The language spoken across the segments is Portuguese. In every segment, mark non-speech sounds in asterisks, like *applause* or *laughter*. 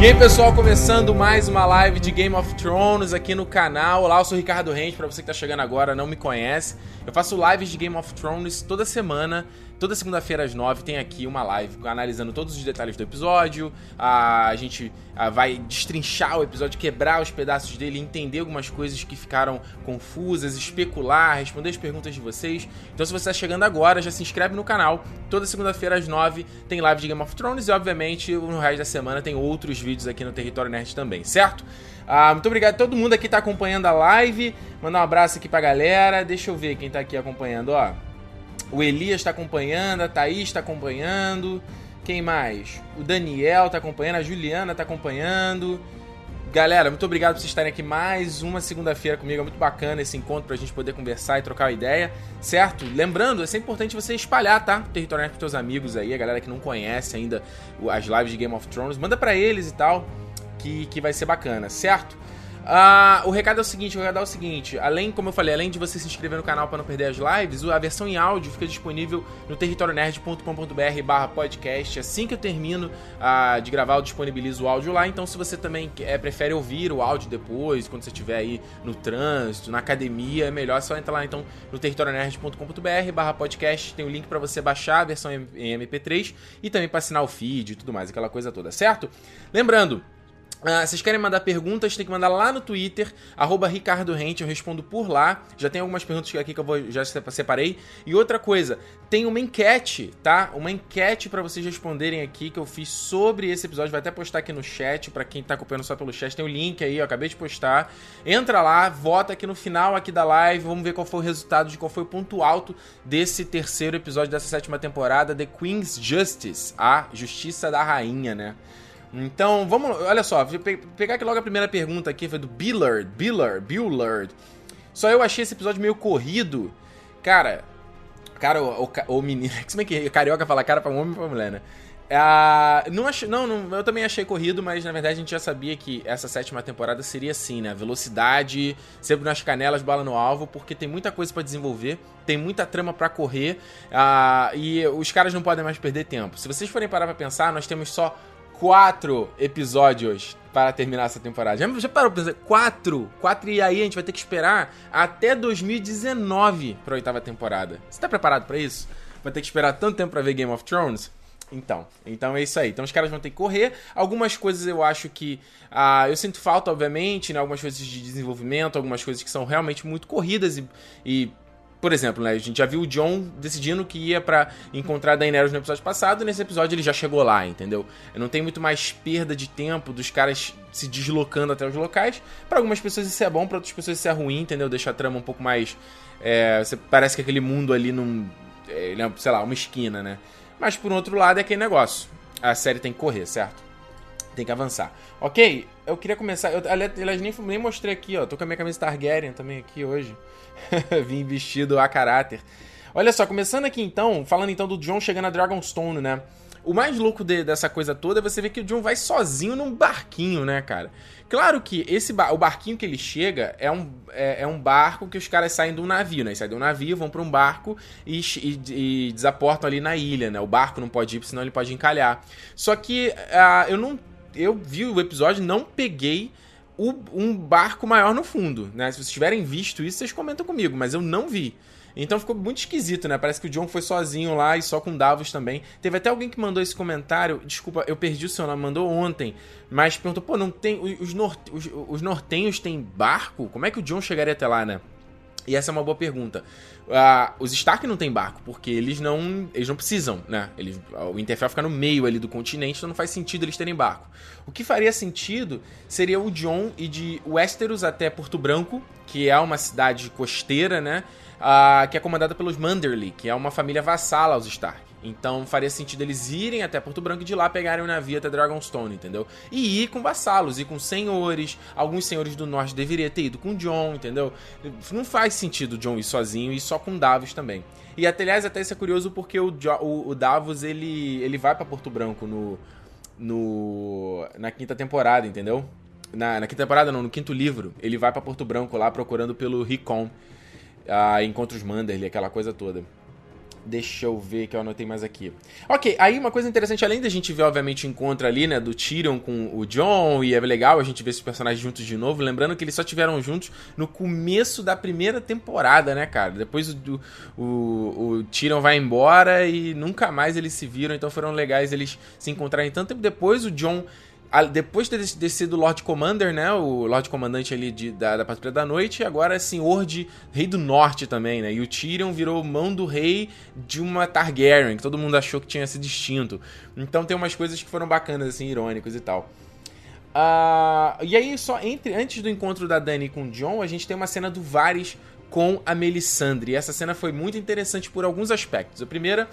E aí pessoal, começando mais uma live de Game of Thrones aqui no canal. Olá, eu sou o Ricardo Rente, para você que tá chegando agora, não me conhece. Eu faço lives de Game of Thrones toda semana Toda segunda-feira às nove tem aqui uma live analisando todos os detalhes do episódio. A gente vai destrinchar o episódio, quebrar os pedaços dele, entender algumas coisas que ficaram confusas, especular, responder as perguntas de vocês. Então, se você está chegando agora, já se inscreve no canal. Toda segunda-feira às nove tem live de Game of Thrones e, obviamente, no resto da semana tem outros vídeos aqui no Território Nerd também, certo? Ah, muito obrigado a todo mundo aqui que tá acompanhando a live. Mandar um abraço aqui pra galera. Deixa eu ver quem tá aqui acompanhando, ó. O Elias está acompanhando, a Thaís está acompanhando. Quem mais? O Daniel está acompanhando, a Juliana está acompanhando. Galera, muito obrigado por vocês estarem aqui mais uma segunda-feira comigo. É muito bacana esse encontro pra gente poder conversar e trocar ideia, certo? Lembrando, é sempre importante você espalhar, tá? Território Nerd pros seus amigos aí, a galera que não conhece ainda as lives de Game of Thrones. Manda para eles e tal, que, que vai ser bacana, certo? Uh, o recado é o seguinte, o recado é o seguinte, além, como eu falei, além de você se inscrever no canal para não perder as lives, a versão em áudio fica disponível no territorionerd.com.br barra podcast. Assim que eu termino uh, de gravar, eu disponibilizo o áudio lá. Então, se você também é, prefere ouvir o áudio depois, quando você estiver aí no trânsito, na academia, é melhor só entrar lá então no territorionerd.com.br barra podcast. Tem o link para você baixar a versão em MP3 e também para assinar o feed e tudo mais, aquela coisa toda, certo? Lembrando, Uh, vocês querem mandar perguntas, tem que mandar lá no Twitter, arroba Ricardo Rente, eu respondo por lá. Já tem algumas perguntas aqui que eu vou, já separei. E outra coisa, tem uma enquete, tá? Uma enquete para vocês responderem aqui que eu fiz sobre esse episódio. Vai até postar aqui no chat, para quem tá acompanhando só pelo chat, tem o link aí, eu acabei de postar. Entra lá, vota aqui no final aqui da live, vamos ver qual foi o resultado de qual foi o ponto alto desse terceiro episódio dessa sétima temporada, The Queen's Justice, a Justiça da Rainha, né? Então, vamos, olha só, vou pegar aqui logo a primeira pergunta aqui, foi do Billard, Billard, Billard. Só eu achei esse episódio meio corrido. Cara, cara, o, o, o menino, *laughs* como é que carioca fala cara pra homem e pra mulher, né? Ah, não, achei, não, não, eu também achei corrido, mas na verdade a gente já sabia que essa sétima temporada seria assim, né? Velocidade, sempre nas canelas, bala no alvo, porque tem muita coisa para desenvolver, tem muita trama para correr ah, e os caras não podem mais perder tempo. Se vocês forem parar pra pensar, nós temos só quatro episódios para terminar essa temporada. Já, já parou pra pensar? Quatro? Quatro e aí a gente vai ter que esperar até 2019 para a oitava temporada. Você tá preparado para isso? Vai ter que esperar tanto tempo para ver Game of Thrones? Então, então é isso aí. Então os caras vão ter que correr. Algumas coisas eu acho que. Ah, eu sinto falta, obviamente, né? Algumas coisas de desenvolvimento, algumas coisas que são realmente muito corridas e, e por exemplo, né, a gente já viu o John decidindo que ia para encontrar Daenerys no episódio passado, e nesse episódio ele já chegou lá, entendeu? Não tem muito mais perda de tempo dos caras se deslocando até os locais. Para algumas pessoas isso é bom, para outras pessoas isso é ruim, entendeu? Deixa a trama um pouco mais. É, parece que aquele mundo ali não. É, é, sei lá, uma esquina, né? Mas por outro lado é aquele negócio. A série tem que correr, certo? Tem que avançar. Ok, eu queria começar. Eu, aliás, nem, nem mostrei aqui, ó. Tô com a minha camisa Targaryen também aqui hoje. *laughs* Vim vestido a caráter. Olha só, começando aqui então, falando então do John chegando a Dragonstone, né? O mais louco de, dessa coisa toda é você ver que o John vai sozinho num barquinho, né, cara? Claro que esse bar, o barquinho que ele chega é um, é, é, um barco que os caras saem de um navio, né? Eles saem de um navio, vão para um barco e, e, e, desaportam ali na ilha, né? O barco não pode ir, senão ele pode encalhar. Só que uh, eu não. Eu vi o episódio, não peguei o, um barco maior no fundo, né? Se vocês tiverem visto isso, vocês comentam comigo, mas eu não vi. Então ficou muito esquisito, né? Parece que o John foi sozinho lá e só com Davos também. Teve até alguém que mandou esse comentário. Desculpa, eu perdi o seu nome, mandou ontem. Mas perguntou, pô, não tem. Os, os, os nortenhos têm barco? Como é que o John chegaria até lá, né? E essa é uma boa pergunta. Uh, os Stark não tem barco, porque eles não eles não precisam, né? Eles, o Interfell fica no meio ali do continente, então não faz sentido eles terem barco. O que faria sentido seria o John ir de Westeros até Porto Branco, que é uma cidade costeira, né? Uh, que é comandada pelos Manderly, que é uma família vassala aos Stark. Então faria sentido eles irem até Porto Branco e de lá pegarem o navio até Dragonstone, entendeu? E ir com vassalos, ir com senhores. Alguns senhores do norte deveriam ter ido com John, entendeu? Não faz sentido John ir sozinho e só com Davos também. E até, aliás, até isso é curioso porque o, o, o Davos ele, ele vai para Porto Branco no, no, na quinta temporada, entendeu? Na, na, quinta temporada, não, no quinto livro. Ele vai para Porto Branco lá procurando pelo Ricon. Ah, encontra os Manderly, aquela coisa toda. Deixa eu ver que eu anotei mais aqui. Ok, aí uma coisa interessante, além da gente ver, obviamente, o encontro ali, né, do Tyrion com o John, e é legal a gente ver esses personagens juntos de novo, lembrando que eles só tiveram juntos no começo da primeira temporada, né, cara? Depois o, o, o Tyrion vai embora e nunca mais eles se viram, então foram legais eles se encontrarem tanto tempo depois. O John depois de ter sido Lord Commander, né? O Lord Comandante ali de, da, da Patrulha da Noite, agora é senhor de Rei do Norte também, né? E o Tyrion virou mão do rei de uma Targaryen, que todo mundo achou que tinha sido distinto. Então tem umas coisas que foram bacanas, assim, irônicas e tal. Uh, e aí, só entre antes do encontro da Dany com o Jon, a gente tem uma cena do Varys com a Melisandre. E essa cena foi muito interessante por alguns aspectos. A primeira,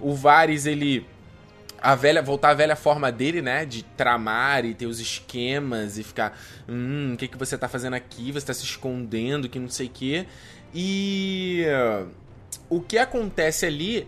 o Varys, ele a velha voltar à velha forma dele, né, de tramar e ter os esquemas e ficar, hum, o que que você tá fazendo aqui? Você tá se escondendo, que não sei o quê. E o que acontece ali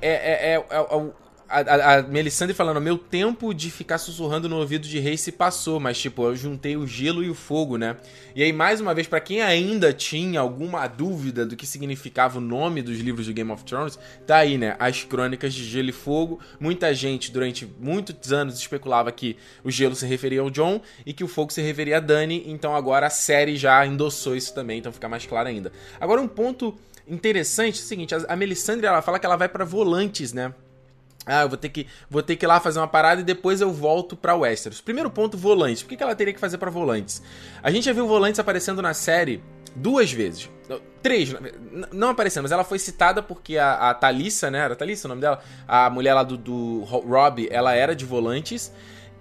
é, é, é, é, a, a Melisandre falando, meu tempo de ficar sussurrando no ouvido de rei se passou, mas tipo, eu juntei o gelo e o fogo, né? E aí, mais uma vez, para quem ainda tinha alguma dúvida do que significava o nome dos livros de Game of Thrones, tá aí, né? As crônicas de gelo e fogo. Muita gente, durante muitos anos, especulava que o gelo se referia ao John e que o fogo se referia a Dany, então agora a série já endossou isso também, então fica mais claro ainda. Agora, um ponto interessante é o seguinte, a Melisandre, ela fala que ela vai para Volantes, né? Ah, eu vou ter que, vou ter que ir lá fazer uma parada e depois eu volto pra Westeros. Primeiro ponto, volantes. Por que, ela teria que fazer para volantes? A gente já viu volantes aparecendo na série duas vezes. Três, não aparecendo, mas ela foi citada porque a, a Thalissa, né? Era Thalissa o nome dela? A mulher lá do, do Rob, ela era de volantes.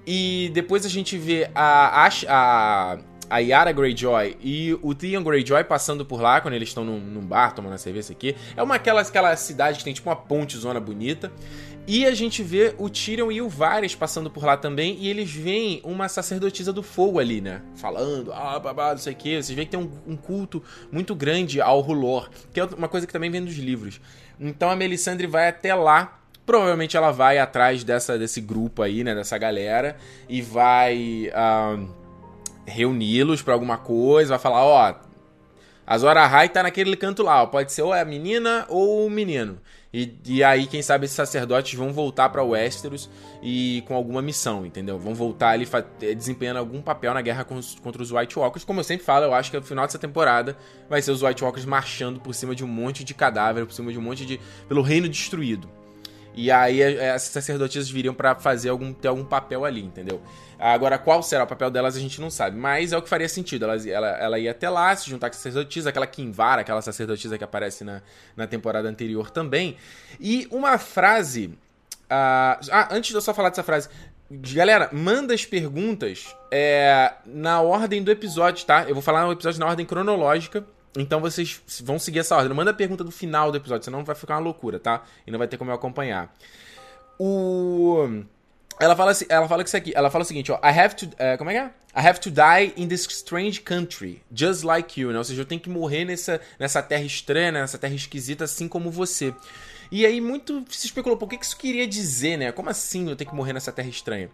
E depois a gente vê a, a, a Yara Greyjoy e o Theon Greyjoy passando por lá quando eles estão num, num bar tomando a cerveja aqui. É uma aquela, aquela cidade que tem tipo uma ponte zona bonita. E a gente vê o Tyrion e o Varys passando por lá também, e eles veem uma sacerdotisa do fogo ali, né? Falando, ah, babá, não sei o que. Vocês veem que tem um, um, culto muito grande ao Rulor, que é uma coisa que também vem dos livros. Então a Melisandre vai até lá. Provavelmente ela vai atrás dessa, desse grupo aí, né? Dessa galera, e vai uh, reuni-los para alguma coisa, vai falar, ó. Oh, a Zora High tá naquele canto lá, ó. pode ser ou a menina ou o menino. E, e aí, quem sabe, esses sacerdotes vão voltar para Westeros e com alguma missão, entendeu? Vão voltar ali eh, desempenhando algum papel na guerra contra os White Walkers. Como eu sempre falo, eu acho que no final dessa temporada vai ser os White Walkers marchando por cima de um monte de cadáver, por cima de um monte de. pelo reino destruído. E aí essas sacerdotisas viriam para fazer algum ter algum papel ali, entendeu? Agora, qual será o papel delas a gente não sabe, mas é o que faria sentido. Ela, ela, ela ia até lá, se juntar com a sacerdotisa, aquela Kinvara, aquela sacerdotisa que aparece na, na temporada anterior também. E uma frase. Uh, ah, antes de eu só falar dessa frase, Galera, manda as perguntas é, na ordem do episódio, tá? Eu vou falar o episódio na ordem cronológica. Então vocês vão seguir essa ordem. Não manda a pergunta do final do episódio, senão vai ficar uma loucura, tá? E não vai ter como eu acompanhar. O. Ela fala, assim, ela fala isso aqui. Ela fala o seguinte, ó. I have to. Uh, como é que é? I have to die in this strange country, just like you, né? Ou seja, eu tenho que morrer nessa, nessa terra estranha, nessa terra esquisita, assim como você. E aí muito se especulou, por que isso queria dizer, né? Como assim eu tenho que morrer nessa terra estranha?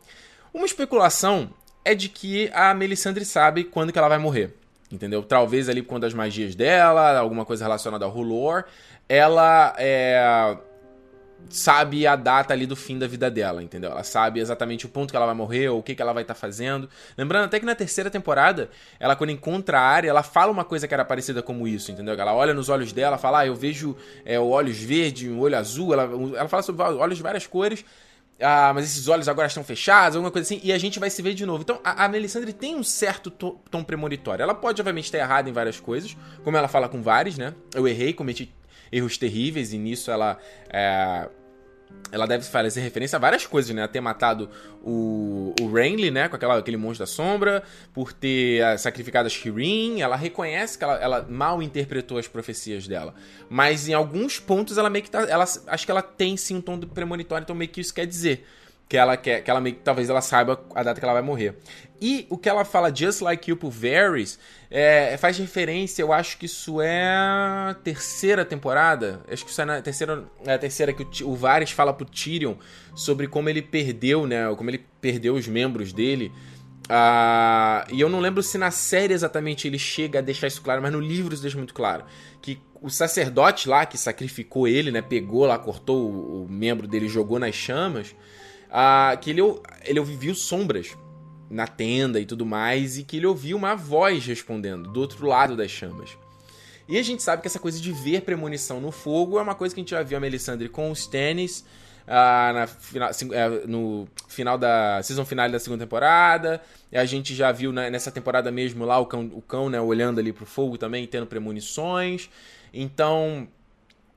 Uma especulação é de que a Melisandre sabe quando que ela vai morrer entendeu? Talvez ali quando as magias dela, alguma coisa relacionada ao Rulor, ela é, sabe a data ali do fim da vida dela, entendeu? Ela sabe exatamente o ponto que ela vai morrer, ou o que, que ela vai estar tá fazendo. Lembrando até que na terceira temporada, ela quando encontra a área, ela fala uma coisa que era parecida como isso, entendeu? Ela olha nos olhos dela, fala, ah, eu vejo é, olhos verdes, um olho azul, ela, ela fala sobre olhos de várias cores, ah, mas esses olhos agora estão fechados, alguma coisa assim, e a gente vai se ver de novo. Então, a, a Melisandre tem um certo to, tom premonitório. Ela pode, obviamente, estar errada em várias coisas, como ela fala com vários, né? Eu errei, cometi erros terríveis, e nisso ela é, ela deve fazer referência a várias coisas, né? A ter matado o, o Renly, né? Com aquela, aquele monstro da sombra, por ter ah, sacrificado a Shireen. Ela reconhece que ela, ela, mal interpretou as profecias dela. Mas em alguns pontos ela meio que tá. Ela, acho que ela tem sim um tom premonitório, então meio que isso quer dizer que ela quer, que ela meio, talvez ela saiba a data que ela vai morrer. E o que ela fala Just Like You pro Varys é, faz referência, eu acho que isso é a terceira temporada. Acho que isso é na terceira, é a terceira que o, o Varys fala pro Tyrion sobre como ele perdeu, né, como ele perdeu os membros dele Uh, e eu não lembro se na série exatamente ele chega a deixar isso claro, mas no livro isso deixa muito claro. Que o sacerdote lá que sacrificou ele, né? Pegou lá, cortou o, o membro dele jogou nas chamas. Que ele, ele ouviu sombras na tenda e tudo mais, e que ele ouviu uma voz respondendo do outro lado das chamas. E a gente sabe que essa coisa de ver premonição no fogo é uma coisa que a gente já viu a Melisandre com os tênis ah, na final, é, no final da season final da segunda temporada. A gente já viu né, nessa temporada mesmo lá o cão, o cão né, olhando ali pro fogo também, tendo premonições. Então,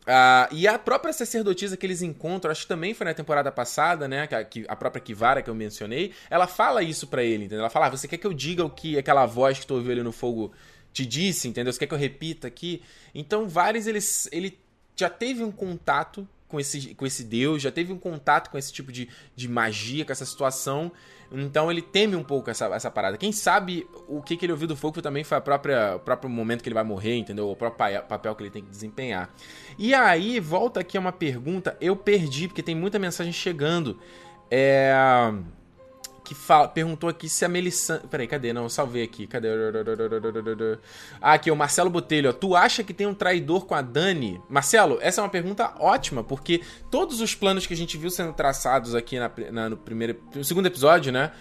Uh, e a própria sacerdotisa que eles encontram, acho que também foi na temporada passada, né? Que, a própria Kivara que eu mencionei, ela fala isso para ele, entendeu? Ela fala: ah, você quer que eu diga o que aquela voz que tu ouviu ali no fogo te disse, entendeu? Você quer que eu repita aqui? Então, vários eles, ele já teve um contato com esse, com esse deus, já teve um contato com esse tipo de, de magia, com essa situação. Então ele teme um pouco essa, essa parada. Quem sabe o que, que ele ouviu do fogo também foi a própria, o próprio momento que ele vai morrer, entendeu? O próprio papel que ele tem que desempenhar. E aí, volta aqui a uma pergunta. Eu perdi, porque tem muita mensagem chegando. É que fala, perguntou aqui se a Melissa. Peraí, cadê? Não, salvei aqui. Cadê? Ah, aqui, o Marcelo Botelho. Tu acha que tem um traidor com a Dani? Marcelo, essa é uma pergunta ótima, porque todos os planos que a gente viu sendo traçados aqui na, na no primeiro. No segundo episódio, né?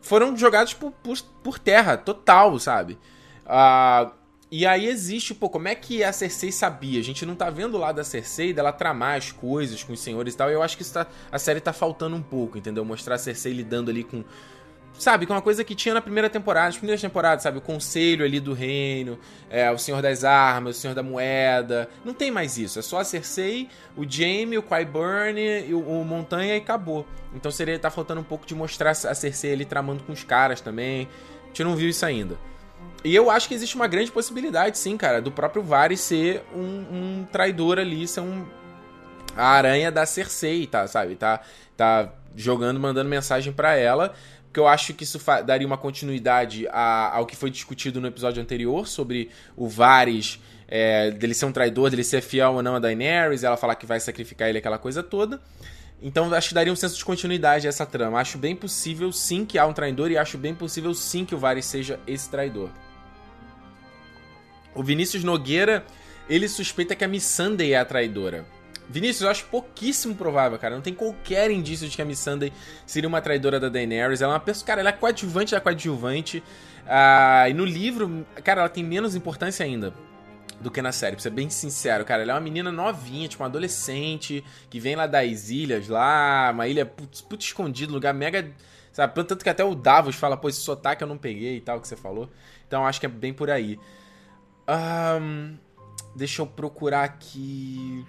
Foram jogados por, por, por terra, total, sabe? Ah. E aí existe, pô, como é que a Cersei sabia? A gente não tá vendo lá da Cersei dela tramar as coisas com os senhores e tal. E eu acho que tá, a série tá faltando um pouco, entendeu? Mostrar a Cersei lidando ali com. Sabe, com uma coisa que tinha na primeira temporada, nas primeiras temporadas, sabe? O conselho ali do reino, é, o Senhor das Armas, o Senhor da Moeda. Não tem mais isso. É só a Cersei, o Jaime, o Qyburn, o, o Montanha e acabou. Então seria tá faltando um pouco de mostrar a Cersei ali tramando com os caras também. A gente não viu isso ainda. E eu acho que existe uma grande possibilidade, sim, cara, do próprio Varys ser um, um traidor ali, ser um. A aranha da Cersei, tá, sabe? Tá, tá jogando, mandando mensagem para ela. Porque eu acho que isso daria uma continuidade a, ao que foi discutido no episódio anterior sobre o Varys, é, dele ser um traidor, dele ser fiel ou não a Daenerys, ela falar que vai sacrificar ele, aquela coisa toda. Então acho que daria um senso de continuidade a essa trama. Acho bem possível sim que há um traidor e acho bem possível sim que o Varys seja esse traidor. O Vinícius Nogueira, ele suspeita que a Missandei é a traidora. Vinícius, eu acho pouquíssimo provável, cara. Não tem qualquer indício de que a Missandei seria uma traidora da Daenerys. Ela é uma pessoa, cara, ela é coadjuvante da coadjuvante. Ah, e no livro, cara, ela tem menos importância ainda do que na série, pra ser bem sincero, cara. Ela é uma menina novinha, tipo, uma adolescente, que vem lá das ilhas, lá, uma ilha putz, putz escondida, lugar mega. Sabe? Tanto que até o Davos fala, pô, esse sotaque eu não peguei e tal, que você falou. Então acho que é bem por aí. Um, deixa eu procurar aqui.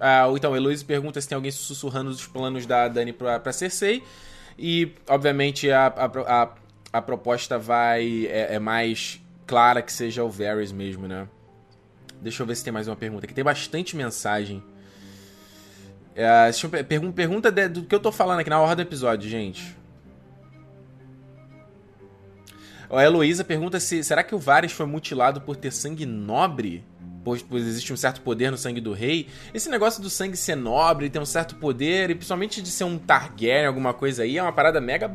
Ah, então, Heloísa pergunta se tem alguém sussurrando os planos da Dani pra, pra Cersei. E, obviamente, a, a, a, a proposta vai. É, é, mais clara que seja o Varys mesmo, né? Deixa eu ver se tem mais uma pergunta. Aqui tem bastante mensagem. É, pergunta de, do que eu tô falando aqui na hora do episódio, gente. A Heloísa pergunta se será que o Varys foi mutilado por ter sangue nobre? Pois, pois, existe um certo poder no sangue do rei. Esse negócio do sangue ser nobre, ter um certo poder, e principalmente de ser um Targaryen, alguma coisa aí, é uma parada mega.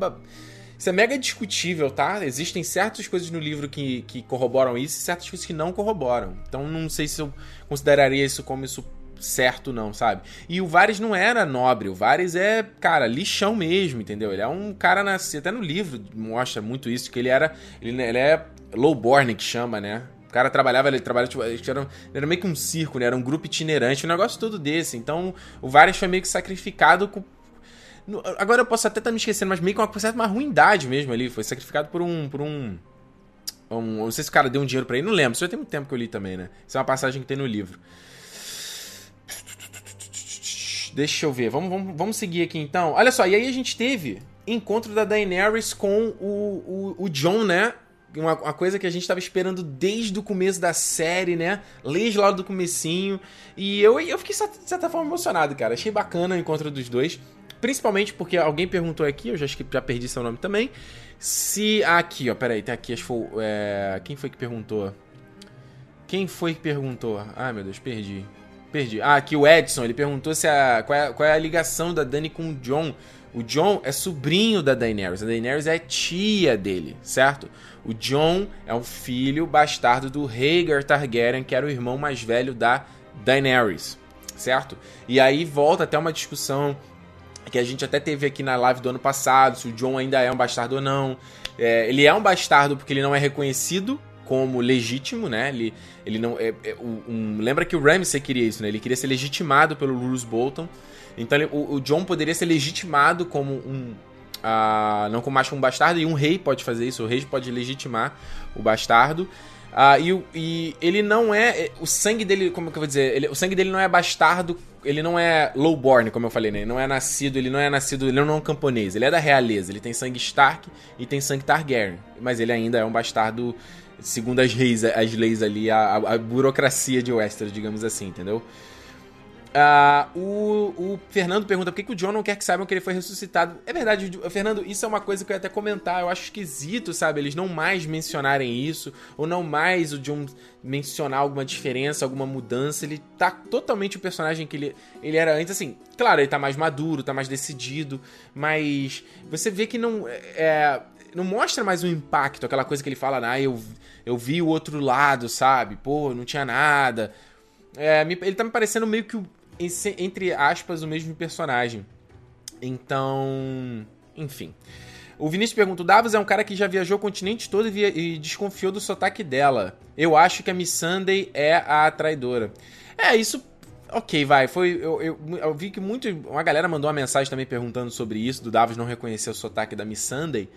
Isso é mega discutível, tá? Existem certas coisas no livro que, que corroboram isso e certas coisas que não corroboram. Então não sei se eu consideraria isso como isso certo, não, sabe? E o Varys não era nobre, o Varys é, cara, lixão mesmo, entendeu? Ele é um cara, nascido, até no livro mostra muito isso, que ele era, ele, ele é lowborn que chama, né? O cara trabalhava, ele trabalhava, tipo, era, era meio que um circo, né? Era um grupo itinerante, um negócio todo desse. Então, o Varys foi meio que sacrificado Agora eu posso até estar me esquecendo, mas meio que uma certa uma ruindade mesmo ali. Foi sacrificado por um. Por um, um não sei se o cara deu um dinheiro para ele, não lembro. Isso já tem muito tempo que eu li também, né? Isso é uma passagem que tem no livro. Deixa eu ver. Vamos, vamos, vamos seguir aqui então. Olha só, e aí a gente teve encontro da Daenerys com o, o, o John, né? Uma, uma, coisa que a gente estava esperando desde o começo da série, né? Desde lá do comecinho. E eu, eu fiquei, de certa forma, emocionado, cara. Achei bacana o encontro dos dois. Principalmente porque alguém perguntou aqui, eu já, já perdi seu nome também. Se. Aqui, ó, peraí, tem aqui, acho que foi. É, quem foi que perguntou? Quem foi que perguntou? Ai, meu Deus, perdi. Perdi. Ah, aqui o Edson, ele perguntou se a, qual, é, qual é a ligação da Dani com o John. O John é sobrinho da Daenerys. A Daenerys é tia dele, certo? O John é um filho bastardo do Rhaegar Targaryen, que era o irmão mais velho da Daenerys, certo? E aí volta até uma discussão que a gente até teve aqui na live do ano passado, se o John ainda é um bastardo ou não. É, ele é um bastardo porque ele não é reconhecido como legítimo, né? Ele, ele não. É, é, um, lembra que o Ramsay queria isso, né? Ele queria ser legitimado pelo Bruce Bolton. Então ele, o, o, John poderia ser legitimado como um. Uh, não como mais como um bastardo, e um rei pode fazer isso, o rei pode legitimar o bastardo. Uh, e, e, ele não é, é. O sangue dele, como que eu vou dizer? Ele, o sangue dele não é bastardo, ele não é lowborn, como eu falei, né? Ele não é nascido, ele não é nascido, ele não é um camponês, ele é da realeza. Ele tem sangue Stark e tem sangue Targaryen. Mas ele ainda é um bastardo segundo as leis, as leis ali, a, a burocracia de Westeros, digamos assim, entendeu? Uh, o, o, Fernando pergunta por que, que, o John não quer que saibam que ele foi ressuscitado. É verdade, Fernando, isso é uma coisa que eu ia até comentar. Eu acho esquisito, sabe? Eles não mais mencionarem isso, ou não mais o John mencionar alguma diferença, alguma mudança. Ele tá totalmente o personagem que ele, ele era antes. Assim, claro, ele tá mais maduro, tá mais decidido, mas você vê que não. É, não mostra mais o impacto, aquela coisa que ele fala, ah, eu, eu vi o outro lado, sabe? Pô, não tinha nada. É, ele tá me parecendo meio que, entre aspas, o mesmo personagem. Então, enfim. O Vinícius pergunta: o Davos é um cara que já viajou o continente todo e, e desconfiou do sotaque dela. Eu acho que a Miss Sunday é a traidora. É, isso Ok, vai. Foi. Eu, eu, eu, vi que muito. Uma galera mandou uma mensagem também perguntando sobre isso, do Davos não reconhecer o sotaque da Miss Sunday.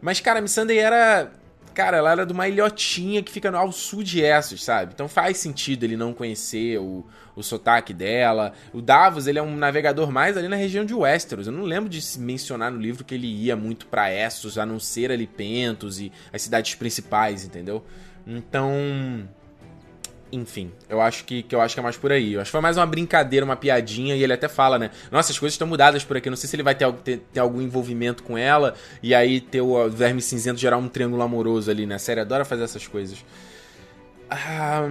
Mas, cara, a Missandei era. Cara, ela era de uma ilhotinha que fica ao sul de Essos, sabe? Então faz sentido ele não conhecer o, o sotaque dela. O Davos, ele é um navegador mais ali na região de Westeros. Eu não lembro de mencionar no livro que ele ia muito para Essos, a não ser ali Pentos e as cidades principais, entendeu? Então, enfim, eu acho que, que eu acho que é mais por aí. Eu acho que foi mais uma brincadeira, uma piadinha, e ele até fala, né? Nossa, as coisas estão mudadas por aqui. Não sei se ele vai ter, ter, ter, algum envolvimento com ela, e aí ter o verme cinzento gerar um triângulo amoroso ali, né? A série adora fazer essas coisas. Ah,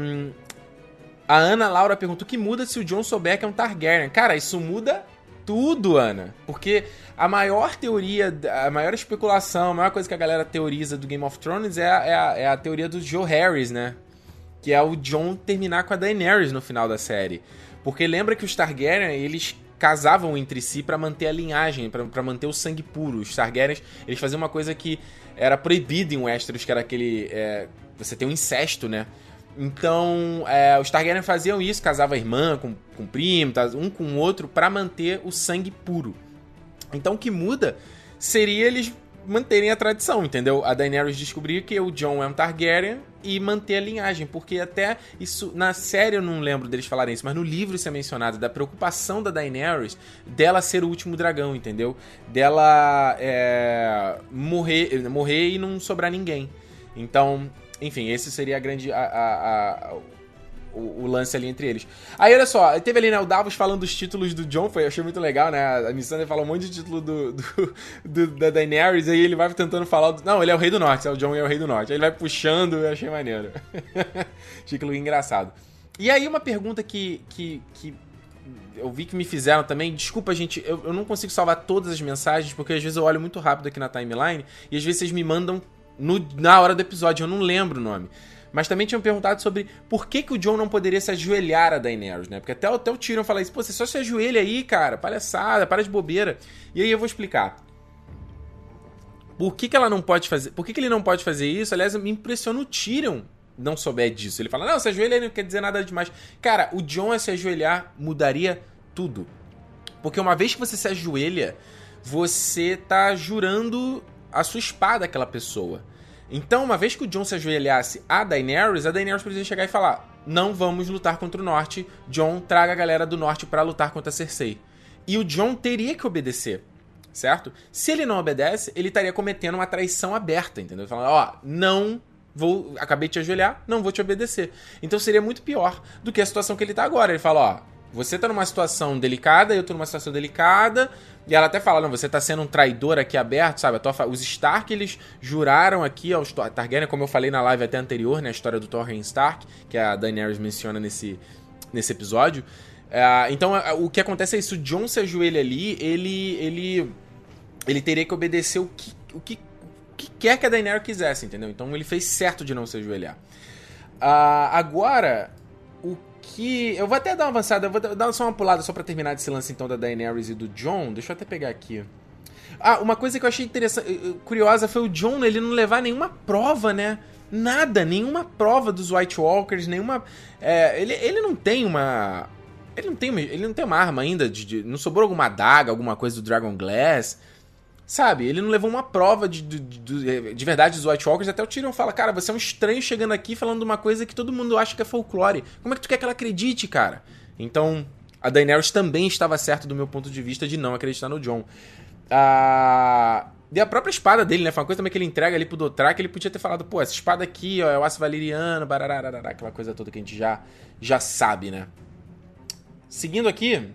a Ana Laura perguntou: o que muda se o John souber que é um Targaryen? Cara, isso muda tudo, Ana. Porque a maior teoria, a maior especulação, a maior coisa que a galera teoriza do Game of Thrones é a, é a, é a teoria do Joe Harris, né? Que é o Jon terminar com a Daenerys no final da série. Porque lembra que os Targaryen, eles casavam entre si para manter a linhagem, para manter o sangue puro. Os Targaryens, eles faziam uma coisa que era proibida em Westeros, que era aquele... É, você tem um incesto, né? Então, é, os Targaryen faziam isso, casavam a irmã com, com primo, tá, um com o outro, para manter o sangue puro. Então, o que muda seria eles manterem a tradição, entendeu? A Daenerys descobrir que o Jon é um Targaryen e manter a linhagem, porque até isso na série eu não lembro deles falarem isso, mas no livro isso é mencionado da preocupação da Daenerys dela ser o último dragão, entendeu? Dela é, morrer, morrer e não sobrar ninguém. Então, enfim, esse seria a grande a, a, a o, o, lance ali entre eles. Aí, olha só, teve ali, né, o Davos falando dos títulos do John, foi, achei muito legal, né? A Missandei fala um monte de título do, do, *laughs* do, da Daenerys, aí ele vai tentando falar. Do, não, ele é o Rei do Norte, é o John é o Rei do Norte. Aí ele vai puxando, eu achei maneiro. *laughs* Título engraçado. E aí, uma pergunta que, que, que eu vi que me fizeram também. Desculpa, gente, eu, eu não consigo salvar todas as mensagens, porque às vezes eu olho muito rápido aqui na timeline e às vezes vocês me mandam no, na hora do episódio, eu não lembro o nome. Mas também tinham perguntado sobre por que, que o John não poderia se ajoelhar a Daenerys, né? Porque até, até o Tyrion fala isso, pô, você só se ajoelha aí, cara, palhaçada, para de bobeira. E aí eu vou explicar. Por que, que ela não pode fazer. Por que, que ele não pode fazer isso? Aliás, me impressiona o Tyrion não souber disso. Ele fala, não, se ajoelha não quer dizer nada demais. Cara, o John a se ajoelhar mudaria tudo. Porque uma vez que você se ajoelha, você tá jurando a sua espada àquela pessoa. Então, uma vez que o Jon se ajoelhasse a Daenerys, a Daenerys poderia chegar e falar: não vamos lutar contra o norte. Jon traga a galera do norte para lutar contra Cersei. E o Jon teria que obedecer, certo? Se ele não obedece, ele estaria cometendo uma traição aberta, entendeu? Falando: ó, oh, não vou, acabei de te ajoelhar, não vou te obedecer. Então seria muito pior do que a situação que ele tá agora. Ele fala: ó, você tá numa situação delicada, eu tô numa situação delicada. E ela até fala, não, você tá sendo um traidor aqui aberto, sabe? Tua, os Stark, eles juraram aqui aos Targaryen, como eu falei na live até anterior, né? A história do Torren Stark, que a Daenerys menciona nesse, nesse episódio. Uh, então, uh, o que acontece é isso: o John se ajoelha ali, ele. ele. ele teria que obedecer o que, o que, o que quer que a Daenerys quisesse, entendeu? Então ele fez certo de não se ajoelhar. Uh, agora, que. Eu vou até dar uma avançada, eu vou dar só uma pulada só pra terminar desse lance então da Daenerys e do John. Deixa eu até pegar aqui. Ah, uma coisa que eu achei interessante, eh, eh, curiosa foi o John ele não levar nenhuma prova, né? Nada, nenhuma prova dos White Walkers, nenhuma. É, ele, ele não tem uma. Ele não tem, ele não tem uma arma ainda, de, de, não sobrou alguma adaga, alguma coisa do Dragon Glass. Sabe, ele não levou uma prova de, de, de, de verdade dos White Walkers. Até o Tyrion fala, cara, você é um estranho chegando aqui falando uma coisa que todo mundo acha que é folclore. Como é que tu quer que ela acredite, cara? Então, a Daenerys também estava certa do meu ponto de vista de não acreditar no John. Ah, e a própria espada dele, né? Foi uma coisa também que ele entrega ali pro Dothraki, ele podia ter falado, pô, essa espada aqui, ó, é o aço valeriano, barararará, aquela coisa toda que a gente já, já sabe, né? Seguindo aqui,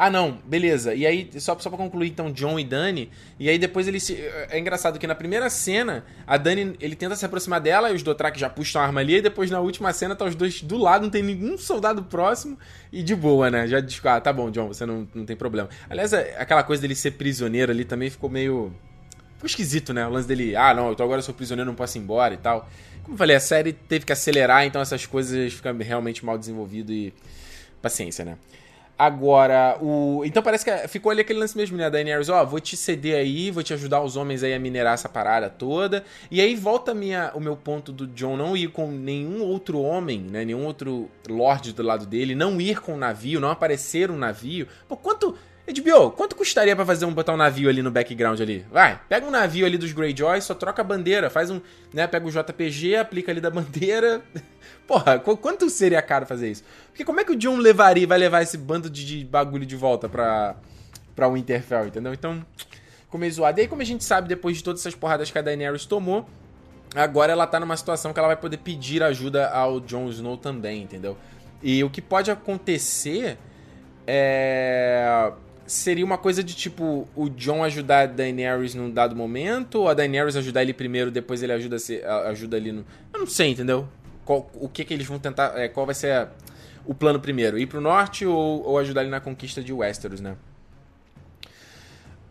ah, não, beleza. E aí, só, só pra concluir, então, John e Dani. E aí depois ele se. É engraçado que na primeira cena, a Dani ele tenta se aproximar dela e os Dothraki já puxam a arma ali. E depois na última cena tá os dois do lado, não tem nenhum soldado próximo. E de boa, né? Já diz, ah, tá bom, John, você não, não tem problema. Aliás, é, aquela coisa dele ser prisioneiro ali também ficou meio. Ficou esquisito, né? O lance dele, ah, não, então agora eu sou prisioneiro, não posso ir embora e tal. Como eu falei, a série teve que acelerar, então essas coisas ficam realmente mal desenvolvido e. Paciência, né? Agora, o. Então parece que ficou ali aquele lance mesmo, né? Da Daenerys, ó, oh, vou te ceder aí, vou te ajudar os homens aí a minerar essa parada toda. E aí volta minha, o meu ponto do John não ir com nenhum outro homem, né? Nenhum outro Lorde do lado dele, não ir com um navio, não aparecer um navio. Pô, quanto. HBO, quanto custaria para fazer um botar um navio ali no background ali? Vai, pega um navio ali dos Greyjoy, só troca a bandeira, faz um, né, pega o JPG, aplica ali da *laughs* bandeira. Porra, quanto seria caro fazer isso? Porque como é que o John levaria, vai levar esse bando de, de bagulho de volta pra para Winterfell, entendeu? Então, ficou zoado. E aí, como a gente sabe, depois de todas essas porradas que a Daenerys tomou, agora ela tá numa situação que ela vai poder pedir ajuda ao Jon Snow também, entendeu? E o que pode acontecer é seria uma coisa de tipo o John ajudar a Daenerys num dado momento, ou a Daenerys ajudar ele primeiro, depois ele ajuda, se, ajuda ali no. Eu não sei, entendeu? Qual, o que, que eles vão tentar. É, qual vai ser a, o plano primeiro? Ir pro norte ou, ou ajudar ele na conquista de Westeros, né?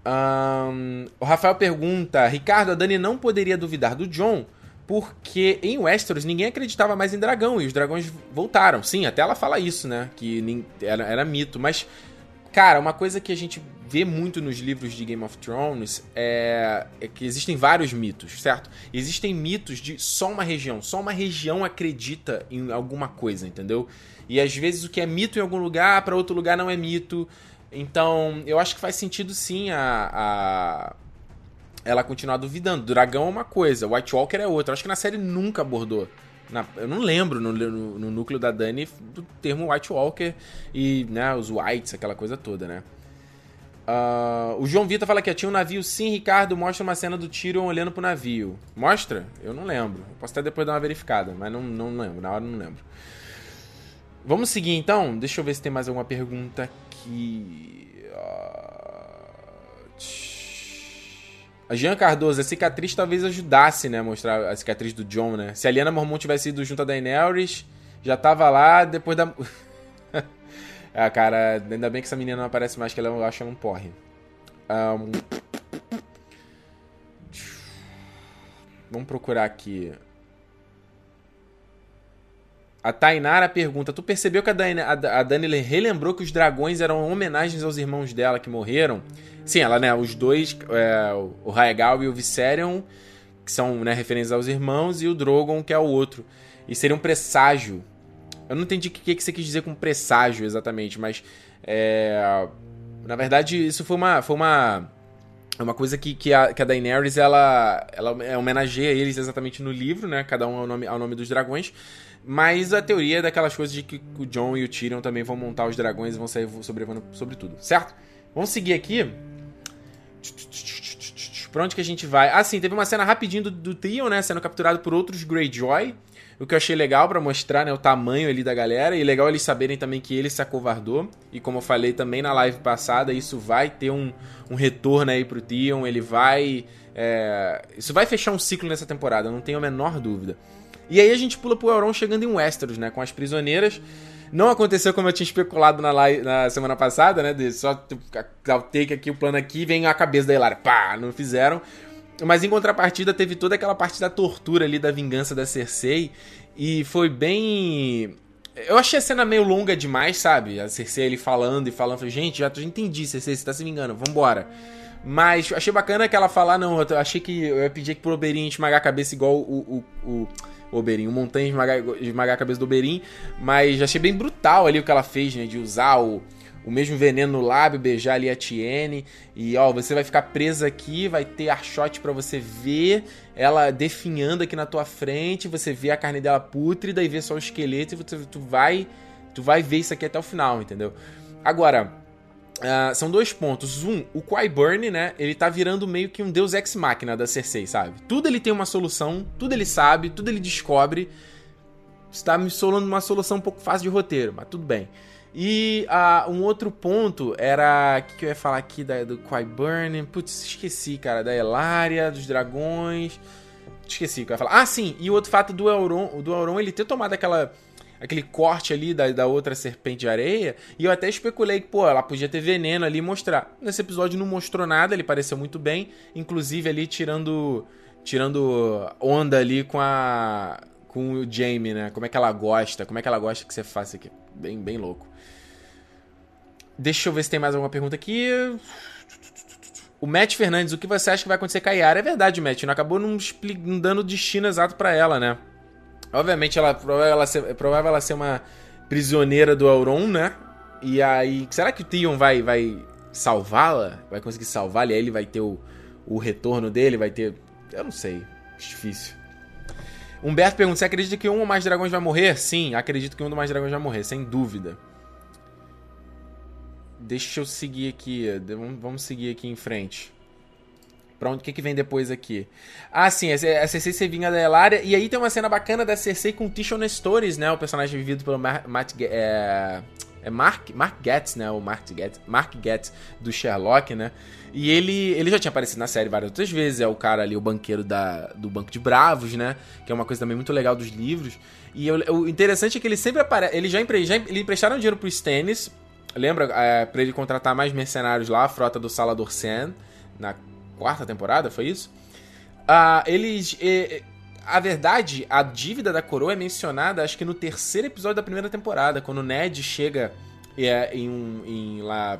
Um, o Rafael pergunta: Ricardo, a Dani não poderia duvidar do John porque em Westeros ninguém acreditava mais em dragão e os dragões voltaram. Sim, até ela fala isso, né? Que era, era mito, mas Cara, uma coisa que a gente vê muito nos livros de Game of Thrones é, é, que existem vários mitos, certo? Existem mitos de só uma região, só uma região acredita em alguma coisa, entendeu? E às vezes o que é mito em algum lugar, para outro lugar não é mito. Então, eu acho que faz sentido sim a, a ela continuar duvidando. Dragão é uma coisa, White Walker é outra. Eu acho que na série nunca abordou na, eu não lembro no, no, no, núcleo da Dani do termo White Walker e né, os Whites, aquela coisa toda, né? Uh, o João Vitor fala que tinha um navio, sim, Ricardo. Mostra uma cena do Tyrion olhando pro navio. Mostra? Eu não lembro. Eu posso até depois dar uma verificada, mas não, não lembro. Na hora não lembro. Vamos seguir então? Deixa eu ver se tem mais alguma pergunta aqui. A Jean Cardoso, a cicatriz talvez ajudasse, né? Mostrar a cicatriz do John, né? Se a Liana Mormont tivesse ido junto a Daenerys, já tava lá depois da. *laughs* ah, cara, ainda bem que essa menina não aparece mais, que ela eu acho um porre. Um... Vamos procurar aqui. A Tainara pergunta: Tu percebeu que a Dani, a, a Dani relembrou que os dragões eram homenagens aos irmãos dela que morreram? Sim, ela, né? Os dois, é, o Raegal e o Viserion, que são né, referências aos irmãos, e o Drogon, que é o outro. E seria um presságio. Eu não entendi o que, que você quis dizer com presságio exatamente, mas. É, na verdade, isso foi uma. Foi uma é uma coisa que, que, a, que a Daenerys ela, ela homenageia eles exatamente no livro, né? Cada um ao nome, ao nome dos dragões. Mas a teoria é daquelas coisas de que o John e o Tyrion também vão montar os dragões e vão sair sobrevivendo sobre tudo, certo? Vamos seguir aqui. Pra onde que a gente vai? Ah, sim, teve uma cena rapidinho do, do né? Sendo capturado por outros Greyjoy. O que eu achei legal para mostrar, né? O tamanho ali da galera. E legal eles saberem também que ele se acovardou. E como eu falei também na live passada, isso vai ter um, um retorno aí pro Theon. Ele vai... É... Isso vai fechar um ciclo nessa temporada, não tenho a menor dúvida. E aí a gente pula pro Euron chegando em Westeros, né? Com as prisioneiras. Não aconteceu como eu tinha especulado na, live, na semana passada, né? De só o take aqui, o plano aqui, vem a cabeça da Hilária. Pá, não fizeram. Mas em contrapartida, teve toda aquela parte da tortura ali, da vingança da Cersei. E foi bem. Eu achei a cena meio longa demais, sabe? A Cersei ali falando e falando. Falei, gente, já, entendi, Cersei, você tá se vingando, vambora. Mas achei bacana que ela falar, não, eu achei que eu ia pedir pro Oberyn esmagar a cabeça igual o, o, o, o Oberyn, o Montanha esmagar, esmagar a cabeça do Oberyn, mas achei bem brutal ali o que ela fez, né, de usar o, o mesmo veneno no lábio, beijar ali a Tiene. E ó, você vai ficar presa aqui, vai ter archote para você ver ela definhando aqui na tua frente, você vê a carne dela pútrida e vê só o esqueleto e você, tu vai tu vai ver isso aqui até o final, entendeu? Agora, uh, são dois pontos. Um, o Qyburn, né? Ele tá virando meio que um deus ex-máquina da Cersei, sabe? Tudo ele tem uma solução, tudo ele sabe, tudo ele descobre. Está me solando uma solução um pouco fácil de roteiro, mas tudo bem. E uh, um outro ponto era. O que, que, eu ia falar aqui da, do Qyburn? Putz, esqueci, cara. Da Elaria, dos dragões. Esqueci o que eu ia falar. Ah, sim. E o outro fato do Elron, do Elron ele ter tomado aquela. Aquele corte ali da, da outra serpente de areia. E eu até especulei que, pô, ela podia ter veneno ali e mostrar. Nesse episódio não mostrou nada, ele pareceu muito bem. Inclusive ali tirando. Tirando onda ali com a. Com o Jamie, né? Como é que ela gosta, como é que ela gosta que você faça aqui. Bem, bem louco. Deixa eu ver se tem mais alguma pergunta aqui. O Matt Fernandes, o que você acha que vai acontecer com a Yara? É verdade, Matt. Não acabou não, não dando destino exato para ela, né? Obviamente, ela, provável, ela ser, é provável ela ser uma prisioneira do Auron, né? E aí, será que o Theon vai, vai salvá-la? Vai conseguir salvá-la? E aí ele vai ter o, o retorno dele? Vai ter. Eu não sei. Difícil. Humberto pergunta: você acredita que um ou mais dragões vai morrer? Sim, acredito que um ou mais dragões vai morrer, sem dúvida. Deixa eu seguir aqui. Vamos seguir aqui em frente. Pra onde que, que vem depois aqui? Ah, sim, a Cersei se vinga da Elaria. E aí tem uma cena bacana da Cersei com Tishon Nestores, né? O personagem vivido pelo Matt. É, é Mark, Mark Getz, né? O Mark Getz, Mark Getz do Sherlock, né? E ele, ele já tinha aparecido na série várias outras vezes. É o cara ali, o banqueiro da, do Banco de Bravos, né? Que é uma coisa também muito legal dos livros. E eu, o interessante é que ele sempre aparece. Ele já, empre, já ele emprestaram dinheiro pro Stannis Lembra é, para ele contratar mais mercenários lá, a frota do Salador Sen, na quarta temporada, foi isso? Ah, eles. E, a verdade, a dívida da coroa é mencionada, acho que no terceiro episódio da primeira temporada, quando o Ned chega é, em, em lá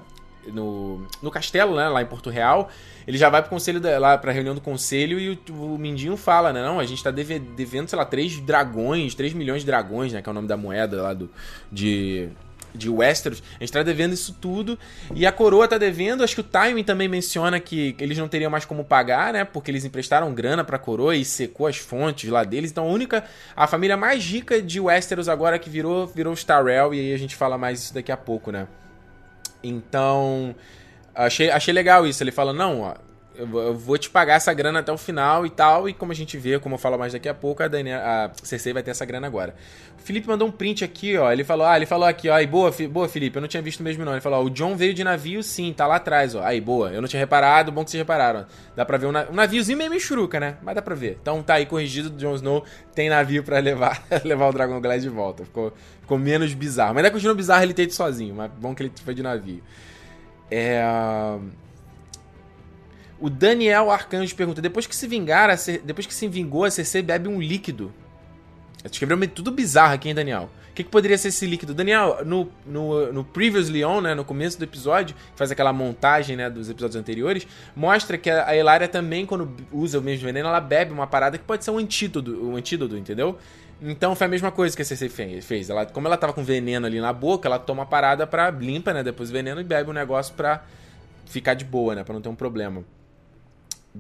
no, no castelo, né, lá em Porto Real, ele já vai pro conselho da, lá pra reunião do conselho e o, o Mindinho fala, né, não, a gente tá deve, devendo, sei lá, 3 dragões, 3 milhões de dragões, né, que é o nome da moeda lá do de de Westeros, a gente tá devendo isso tudo. E a coroa tá devendo, acho que o Tywin também menciona que eles não teriam mais como pagar, né? Porque eles emprestaram grana pra coroa e secou as fontes lá deles. Então a única, a família mais rica de Westeros agora que virou, virou os Tyrell, e aí a gente fala mais isso daqui a pouco, né? Então, achei, achei legal isso. Ele fala, não, ó, eu vou te pagar essa grana até o final e tal. E como a gente vê, como eu falo mais daqui a pouco, a, Daniel, a vai ter essa grana agora. O Felipe mandou um print aqui, ó. Ele falou, ah, ele falou aqui, ó. Aí, boa, boa, Felipe, eu não tinha visto mesmo não. Ele falou, ó, o John veio de navio sim, tá lá atrás, ó. Aí, boa, eu não tinha reparado, bom que vocês repararam. Dá pra ver um, um naviozinho meio churuca, né? Mas dá pra ver. Então tá aí corrigido, Jon Snow tem navio pra levar, *laughs* levar o Dragon Glass de volta. Ficou, ficou menos bizarro. Mas ainda continua bizarro ele ter ido sozinho, mas bom que ele foi de navio. É... O Daniel Arcanjo pergunta: depois que se vingar, depois que se vingou, a CC bebe um líquido. Escreveu tudo bizarro aqui, hein, Daniel? O que, que, poderia ser esse líquido? Daniel, no, no, no Previously On, né, no começo do episódio, faz aquela montagem né, dos episódios anteriores, mostra que a Elaria também, quando usa o mesmo veneno, ela bebe uma parada que pode ser um antídoto, um antídoto entendeu? Então foi a mesma coisa que a CC fez. Ela, como ela tava com veneno ali na boca, ela toma a parada pra. limpa, né? Depois o veneno e bebe o negócio pra ficar de boa, né? Pra não ter um problema.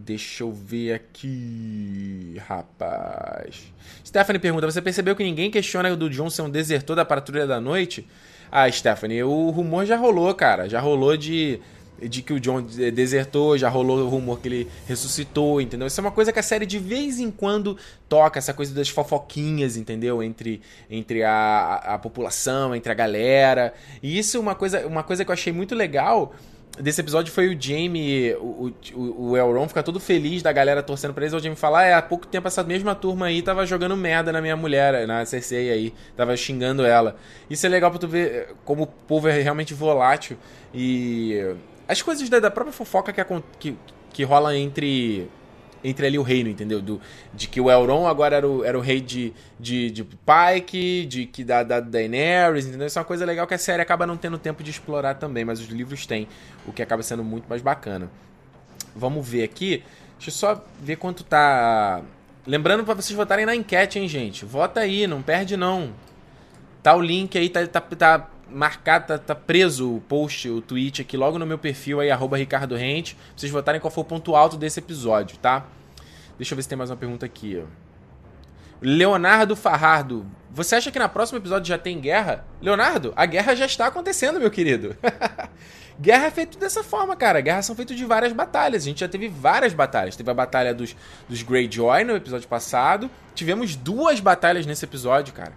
Deixa eu ver aqui, rapaz. Stephanie pergunta: Você percebeu que ninguém questiona do John ser um desertor da patrulha da noite? Ah, Stephanie, o rumor já rolou, cara. Já rolou de, de que o John desertou, já rolou o rumor que ele ressuscitou, entendeu? Isso é uma coisa que a série de vez em quando toca, essa coisa das fofoquinhas, entendeu? Entre, entre a, a população, entre a galera. E isso é uma coisa, uma coisa que eu achei muito legal desse episódio foi o Jamie, o, o, o Elron ficar todo feliz da galera torcendo pra eles. O Jamie falar: é, há pouco tempo essa mesma turma aí tava jogando merda na minha mulher, na Cersei aí, tava xingando ela. Isso é legal pra tu ver eh, como o povo é realmente volátil e. As coisas da, da própria fofoca que, que, que rola entre entre ali o reino, entendeu? Do, de que o Elron agora era o, era o rei de, de, de Pike, de que da, da Daenerys, entendeu? Isso é uma coisa legal que a série acaba não tendo tempo de explorar também, mas os livros têm, o que acaba sendo muito mais bacana. Vamos ver aqui. Deixa eu só ver quanto tá. Lembrando para vocês votarem na enquete, hein, gente? Vota aí, não perde não. Tá o link aí, tá, tá, tá marcado, tá, tá, preso o post, o tweet aqui logo no meu perfil aí, arroba Ricardo Rente. Pra vocês votarem qual foi o ponto alto desse episódio, tá? Deixa eu ver se tem mais uma pergunta aqui, ó. Leonardo Farrardo, você acha que na próximo episódio já tem guerra? Leonardo, a guerra já está acontecendo, meu querido. *laughs* guerra é feito dessa forma, cara. Guerras são feitas de várias batalhas. A gente já teve várias batalhas. Teve a batalha dos, dos Greyjoy no episódio passado. Tivemos duas batalhas nesse episódio, cara.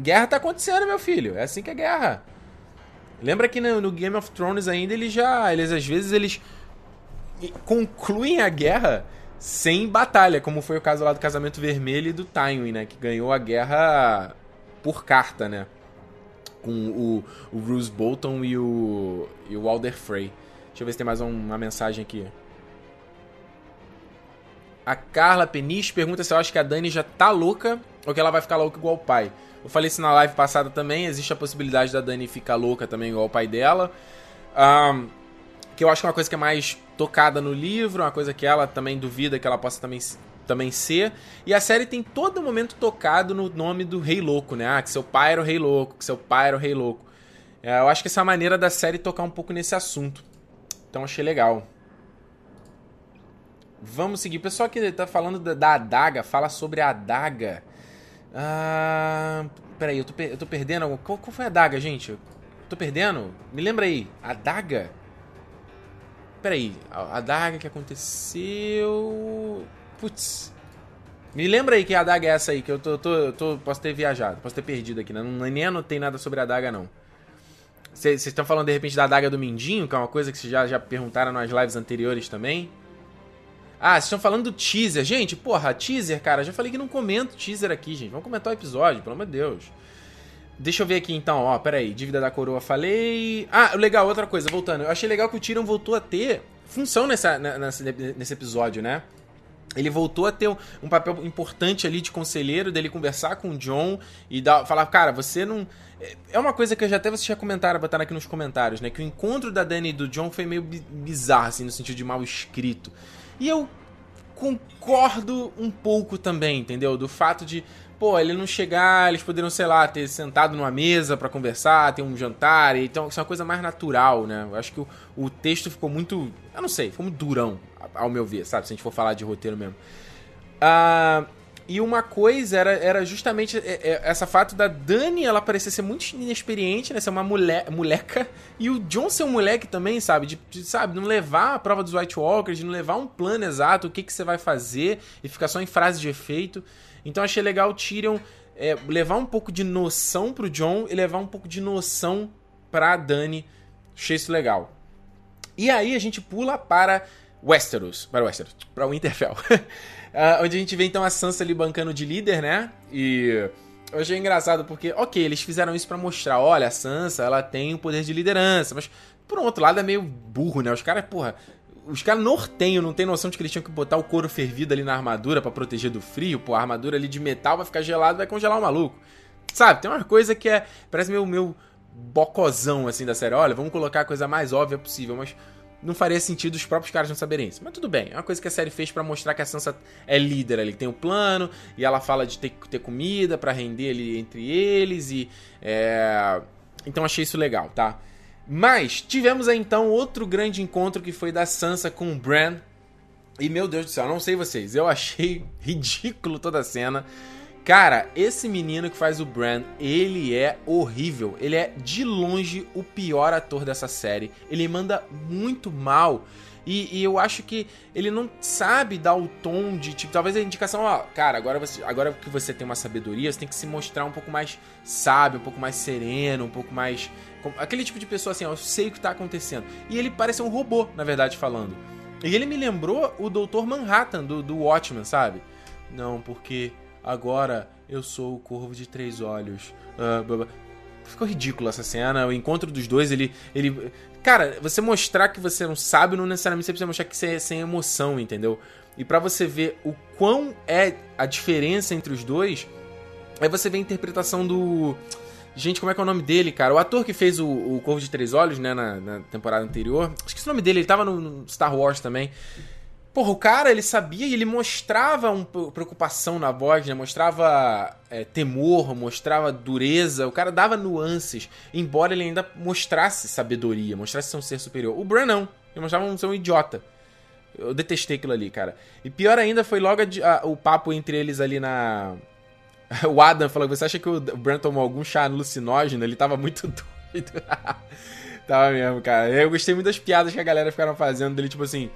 Guerra tá acontecendo, meu filho. É assim que é guerra. Lembra que no, Game of Thrones ainda eles já. Eles às vezes eles concluem a guerra sem batalha, como foi o caso lá do casamento vermelho e do Tywin, né? Que ganhou a guerra por carta, né? Com o, o Bruce Bolton e o, e o Alder Frey. Deixa eu ver se tem mais um, uma mensagem aqui. A Carla Peniche pergunta se eu acho que a Dani já tá louca ou que ela vai ficar louca igual o pai. Eu falei isso na live passada também. Existe a possibilidade da Dani ficar louca também, igual o pai dela. Um, que eu acho que é uma coisa que é mais tocada no livro, uma coisa que ela também duvida que ela possa também, também ser. E a série tem todo momento tocado no nome do Rei Louco, né? Ah, que seu pai era o Rei Louco, que seu pai era o Rei Louco. É, eu acho que essa é maneira da série tocar um pouco nesse assunto. Então achei legal. Vamos seguir. O pessoal que tá falando da, da adaga, fala sobre a adaga. Ah. Peraí, eu tô, eu tô perdendo. Qual, qual foi a daga, gente? Tô perdendo? Me lembra aí. A daga? Peraí, a, a daga que aconteceu. Putz. Me lembra aí que a daga é essa aí, que eu tô, tô, tô posso ter viajado, posso ter perdido aqui, né? Não, nem anotei nada sobre a daga, não. Vocês estão falando de repente da daga do Mindinho, que é uma coisa que vocês já, já perguntaram nas lives anteriores também? Ah, vocês estão falando do teaser. Gente, porra, teaser, cara. Já falei que não comento teaser aqui, gente. Vamos comentar o episódio, pelo amor de Deus. Deixa eu ver aqui então, ó, pera aí. Dívida da coroa, falei. Ah, legal, outra coisa, voltando. Eu achei legal que o Tyrion voltou a ter função nessa, nessa, nesse episódio, né? Ele voltou a ter um, papel importante ali de conselheiro, dele conversar com o John e dar, falar, cara, você não. É uma coisa que eu já até vocês já comentaram, botaram aqui nos comentários, né? Que o encontro da Dani e do John foi meio bizarro, assim, no sentido de mal escrito. E eu concordo um pouco também, entendeu? Do fato de, pô, ele não chegar, eles poderiam, sei lá, ter sentado numa mesa para conversar, ter um jantar, então isso é uma coisa mais natural, né? Eu acho que o, o texto ficou muito, eu não sei, ficou muito durão, ao meu ver, sabe? Se a gente for falar de roteiro mesmo. Uh, e uma coisa era, era justamente é, é, essa fato da Dani, ela parecer ser muito inexperiente, né? Ser uma mulher, moleca. E o John ser um moleque também, sabe? De, de, sabe, não levar a prova dos White Walkers, de não levar um plano exato, o que, que você vai fazer, e ficar só em frase de efeito. Então achei legal o Tyrion é, levar um pouco de noção pro John e levar um pouco de noção pra Dani. Achei isso legal. E aí a gente pula para Westeros. Para Westeros. Para Winterfell. *laughs* Uh, onde a gente vê então a Sansa ali bancando de líder, né? E eu achei engraçado porque, ok, eles fizeram isso para mostrar, olha, a Sansa, ela tem o poder de liderança, mas por um outro lado é meio burro, né? Os caras, porra, os caras nortenham, não tem noção de que eles tinham que botar o couro fervido ali na armadura para proteger do frio, pô, a armadura ali de metal vai ficar gelado, vai congelar o maluco. Sabe, tem uma coisa que é, parece meio, meu bocozão, assim, da série. Olha, vamos colocar a coisa mais óbvia possível, mas não faria sentido os próprios caras não saberem isso. Mas tudo bem, é uma coisa que a série fez para mostrar que a Sansa é líder ali, tem um plano, e ela fala de ter, ter comida para render ali entre eles, e. É... Então achei isso legal, tá? Mas tivemos aí então outro grande encontro que foi da Sansa com o Bran. E meu Deus do céu, não sei vocês, eu achei *laughs* ridículo toda a cena. Cara, esse menino que faz o Bran, ele é horrível. Ele é de longe o pior ator dessa série. Ele manda muito mal. E, e, eu acho que ele não sabe dar o tom de, tipo, talvez a indicação, ó, cara, agora, você, agora que você tem uma sabedoria, você tem que se mostrar um pouco mais sábio, um pouco mais sereno, um pouco mais. Aquele tipo de pessoa assim, ó, eu sei o que tá acontecendo. E ele parece um robô, na verdade, falando. E ele me lembrou o Dr. Manhattan do, do Watchmen, sabe? Não, porque agora eu sou o Corvo de Três Olhos. Uh, ficou ridículo essa cena. O encontro dos dois, ele. ele Cara, você mostrar que você não sabe, não necessariamente você precisa mostrar que você é sem emoção, entendeu? E para você ver o quão é a diferença entre os dois, aí você vê a interpretação do. Gente, como é que é o nome dele, cara? O ator que fez o, o Corvo de Três Olhos, né, na, na temporada anterior. Esqueci o nome dele, ele tava no, no Star Wars também. Porra, o cara, ele sabia e ele mostrava uma preocupação na voz, né? Mostrava é, temor, mostrava dureza. O cara dava nuances, embora ele ainda mostrasse sabedoria, mostrasse ser um ser superior. O Bran não. Ele mostrava ser um idiota. Eu detestei aquilo ali, cara. E pior ainda foi logo a, a, o papo entre eles ali na... *laughs* o Adam falou, você acha que o Bran tomou algum chá alucinógeno? Ele tava muito *laughs* doido. *laughs* tava mesmo, cara. Eu gostei muito das piadas que a galera ficaram fazendo dele, tipo assim...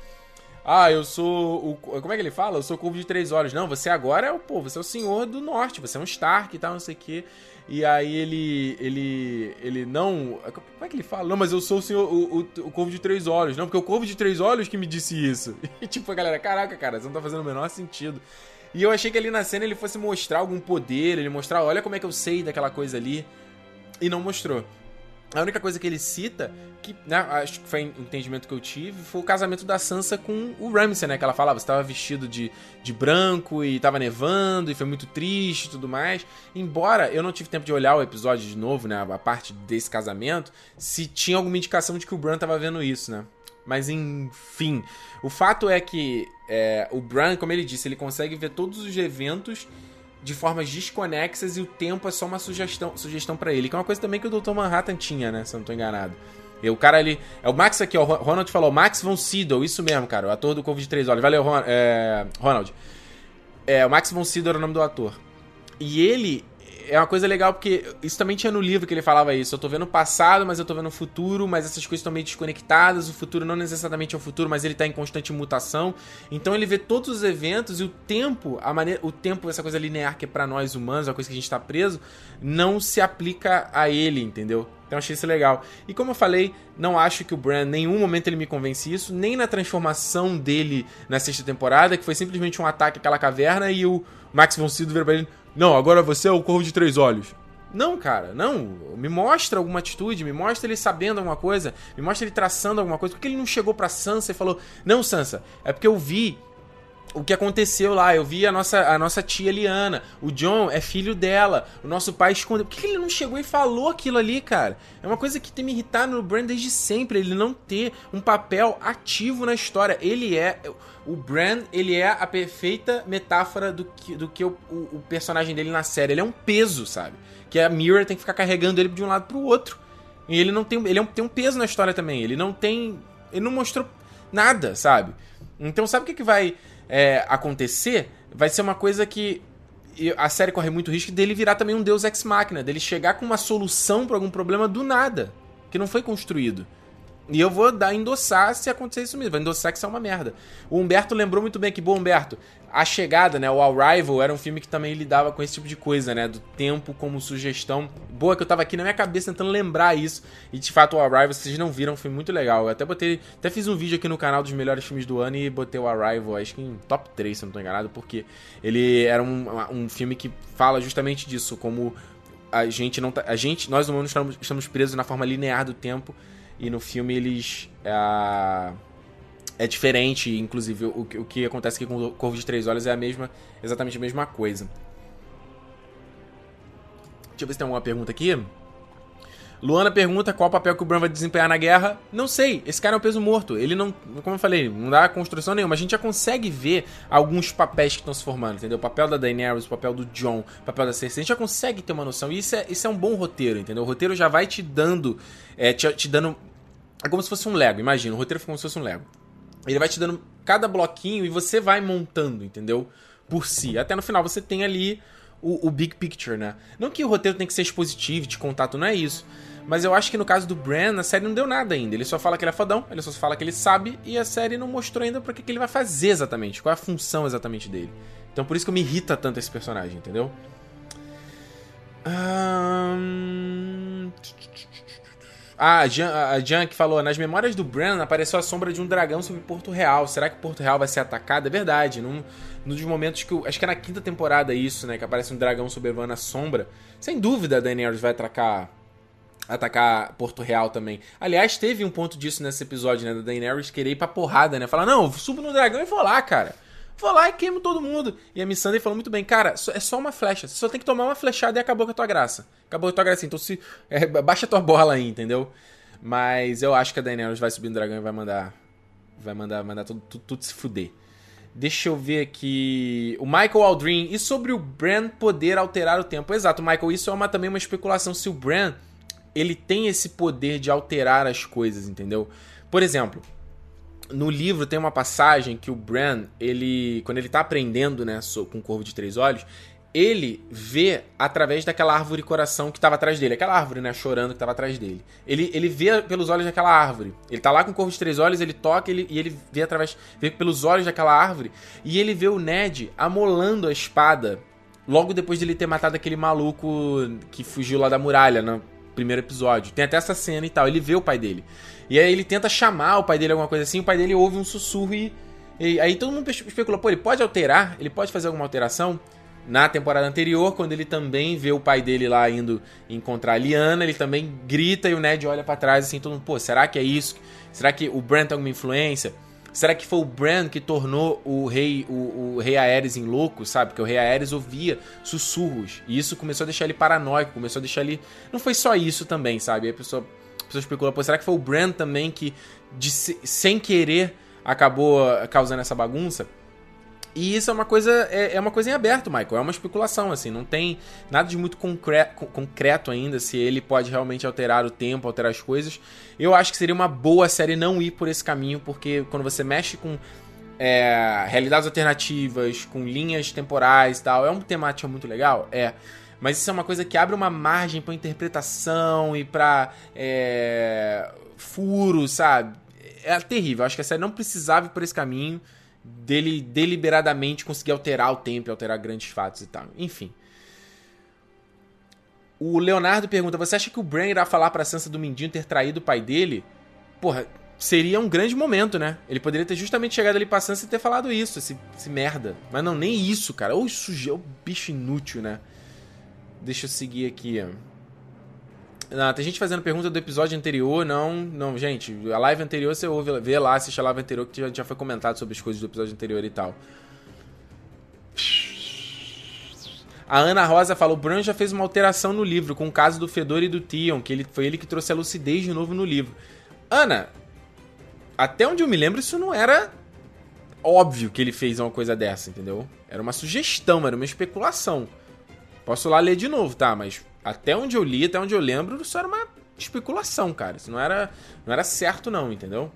Ah, eu sou o. Como é que ele fala? Eu sou o Corvo de Três Olhos. Não, você agora é o pô, você é o Senhor do Norte, você é um Stark e tal, não sei o quê. E aí ele. ele. ele não. Como é que ele fala? Não, mas eu sou o senhor. O, o, o Corvo de Três Olhos. Não, porque o Corvo de Três Olhos que me disse isso. *laughs* E tipo, a galera, caraca, cara, isso não tá fazendo o menor sentido. E eu achei que ali na cena ele fosse mostrar algum poder, ele mostrar, olha como é que eu sei daquela coisa ali. E não mostrou. A única coisa que ele cita, que né, acho que foi o entendimento que eu tive, foi o casamento da Sansa com o Ramsay, né? Que ela falava, você estava vestido de, de branco e estava nevando e foi muito triste e tudo mais. Embora eu não tive tempo de olhar o episódio de novo, né? A parte desse casamento, se tinha alguma indicação de que o Bran estava vendo isso, né? Mas enfim, o fato é que é, o Bran, como ele disse, ele consegue ver todos os eventos de formas desconexas e o tempo é só uma sugestão, sugestão para ele. Que é uma coisa também que o Dr. Manhattan tinha, né? Se eu não tô enganado. E o cara ali. É o Max aqui, ó. O Ronald falou, Max von Sydow, isso mesmo, cara. O ator do Corvo de Três Olhos. Valeu, é, Ronald. É, o Max von Sydow era o nome do ator. E ele é uma coisa legal porque isso também tinha no livro que ele falava isso. Eu tô vendo o passado, mas eu tô vendo o futuro, mas essas coisas estão meio desconectadas. O futuro não necessariamente é o futuro, mas ele tá em constante mutação. Então ele vê todos os eventos e o tempo, a maneira, o tempo, essa coisa linear que é para nós humanos, a coisa que a gente tá preso, não se aplica a ele, entendeu? Então achei isso legal. E como eu falei, não acho que o Bran, em nenhum momento ele me convence isso, nem na transformação dele na sexta temporada, que foi simplesmente um ataque àquela caverna e o Max von Sydow vira pra ele não, agora você é o Corvo de Três Olhos. Não, cara, não. Me mostra alguma atitude, me mostra ele sabendo alguma coisa, me mostra ele traçando alguma coisa. Por que ele não chegou pra Sansa e falou: Não, Sansa, é porque eu vi o que aconteceu lá. Eu vi a nossa, a nossa tia Liana. O John é filho dela. O nosso pai escondeu. Por que ele não chegou e falou aquilo ali, cara? É uma coisa que tem me irritado no Bran desde sempre. Ele não ter um papel ativo na história. Ele é. O Bran, ele é a perfeita metáfora do que, do que o, o, o personagem dele na série. Ele é um peso, sabe? Que a Mirror tem que ficar carregando ele de um lado pro outro. E ele não tem. Ele é um, tem um peso na história também. Ele não tem. Ele não mostrou nada, sabe? Então, sabe o que, que vai é, acontecer, vai ser uma coisa que a série corre muito risco dele virar também um deus ex machina, dele chegar com uma solução para algum problema do nada, que não foi construído. E eu vou dar endossar se acontecer isso mesmo. Vai endossar que isso é uma merda. O Humberto lembrou muito bem que, bom, Humberto, A Chegada, né? O Arrival era um filme que também lidava com esse tipo de coisa, né? Do tempo como sugestão. Boa que eu tava aqui na minha cabeça tentando lembrar isso. E de fato, o Arrival, vocês não viram, foi muito legal. Eu até botei. Até fiz um vídeo aqui no canal dos melhores filmes do ano e botei o Arrival, acho que em top 3, se eu não tô enganado, porque ele era um, um filme que fala justamente disso, como a gente não tá. A gente, nós humanos estamos, estamos presos na forma linear do tempo e no filme eles. É, é diferente, inclusive, o, o que acontece aqui com o Corvo de Três Olhos é a mesma, exatamente a mesma coisa. Deixa eu ver se tem alguma pergunta aqui. Luana pergunta qual papel que o Bran vai desempenhar na guerra. Não sei, esse cara é um peso morto. Ele não, como eu falei, não dá construção nenhuma. A gente já consegue ver alguns papéis que estão se formando, entendeu? O papel da Daenerys, o papel do Jon, o papel da Cersei. A gente já consegue ter uma noção. E isso é, isso é um bom roteiro, entendeu? O roteiro já vai te dando, é, te, te dando... É como se fosse um Lego, imagina. O roteiro é como se fosse um Lego. Ele vai te dando cada bloquinho e você vai montando, entendeu? Por si. Até no final você tem ali o, o big picture, né? Não que o roteiro tem que ser expositivo, de contato, não é isso. Mas eu acho que no caso do Bran, a série não deu nada ainda. Ele só fala que ele é fodão, ele só fala que ele sabe, e a série não mostrou ainda para que, que ele vai fazer exatamente, qual é a função exatamente dele. Então por isso que me irrita tanto esse personagem, entendeu? Um... Ah, a Jan, que falou, nas memórias do Bran apareceu a sombra de um dragão sobre Porto Real. Será que Porto Real vai ser atacado? É verdade. Num, num dos momentos que. acho que é na quinta temporada isso, né? Que aparece um dragão sobrevivendo a sombra. Sem dúvida a Daenerys vai atacar. Atacar Porto Real também. Aliás, teve um ponto disso nesse episódio, né? Da Daenerys querer ir pra porrada, né? Falar, não, subo no dragão e vou lá, cara. Vou lá e queimo todo mundo. E a Missandei falou muito bem, cara, é só uma flecha. Você só tem que tomar uma flechada e acabou com a tua graça. Acabou com a tua graça. Então se. É, baixa a tua bola aí, entendeu? Mas eu acho que a Daenerys vai subir no dragão e vai mandar. Vai mandar, mandar tudo, tudo, tudo se fuder. Deixa eu ver aqui. O Michael Aldrin. E sobre o Bran poder alterar o tempo? Exato, Michael. Isso é uma, também uma especulação. Se o Bran ele tem esse poder de alterar as coisas, entendeu? Por exemplo, no livro tem uma passagem que o Bran, ele, quando ele tá aprendendo, né, com o Corvo de Três Olhos, ele vê através daquela árvore coração que estava atrás dele, aquela árvore, né, chorando que estava atrás dele. Ele, ele vê pelos olhos daquela árvore. Ele tá lá com o Corvo de Três Olhos, ele toca ele, e ele vê através, vê pelos olhos daquela árvore, e ele vê o Ned amolando a espada logo depois de ele ter matado aquele maluco que fugiu lá da muralha no primeiro episódio. Tem até essa cena e tal, ele vê o pai dele. E aí ele tenta chamar o pai dele, alguma coisa assim, o pai dele ouve um sussurro e. e aí todo mundo especula, pô, ele pode alterar? Ele pode fazer alguma alteração? Na temporada anterior, quando ele também vê o pai dele lá indo encontrar a Liana, ele também grita e o Ned olha para trás assim, todo mundo, pô, será que é isso? Será que o Bran tem alguma influência? Será que foi o Bran que tornou o rei o, o rei Aerys em louco, sabe? Porque o rei Aerys ouvia sussurros e isso começou a deixar ele paranoico, começou a deixar ele não foi só isso também, sabe? A pessoa pessoas especulam, pô, será que foi o Brand também que, de, sem querer, acabou causando essa bagunça? E isso é uma coisa é, é, uma coisa em aberto, Michael. É uma especulação, assim. Não tem nada de muito concreto, concreto ainda se ele pode realmente alterar o tempo, alterar as coisas. Eu acho que seria uma boa série não ir por esse caminho, porque quando você mexe com é, realidades alternativas, com linhas temporais e tal, é uma temática muito legal? É. Mas isso é uma coisa que abre uma margem para interpretação e para é, furo, sabe? É terrível. Acho que a série não precisava ir por esse caminho dele deliberadamente conseguir alterar o tempo, alterar grandes fatos e tal. Enfim. O Leonardo pergunta: Você acha que o Bran irá falar pra Sansa do Mindinho ter traído o pai dele? Porra, seria um grande momento, né? Ele poderia ter justamente chegado ali pra Sansa e ter falado isso, esse, esse merda. Mas não, nem isso, cara. Ou suje, o bicho inútil, né? Deixa eu seguir aqui. Ah, tem gente fazendo pergunta do episódio anterior. Não, não, gente. A live anterior você ouve, vê lá, assiste a live anterior que já, já foi comentado sobre as coisas do episódio anterior e tal. A Ana Rosa fala: o Bran já fez uma alteração no livro, com o caso do Fedor e do Tion, que ele, foi ele que trouxe a lucidez de novo no livro. Ana, até onde eu me lembro, isso não era óbvio que ele fez uma coisa dessa, entendeu? Era uma sugestão, era uma especulação. Posso lá ler de novo, tá? Mas até onde eu li, até onde eu lembro, isso era uma especulação, cara. Isso não era, não era certo, não, entendeu?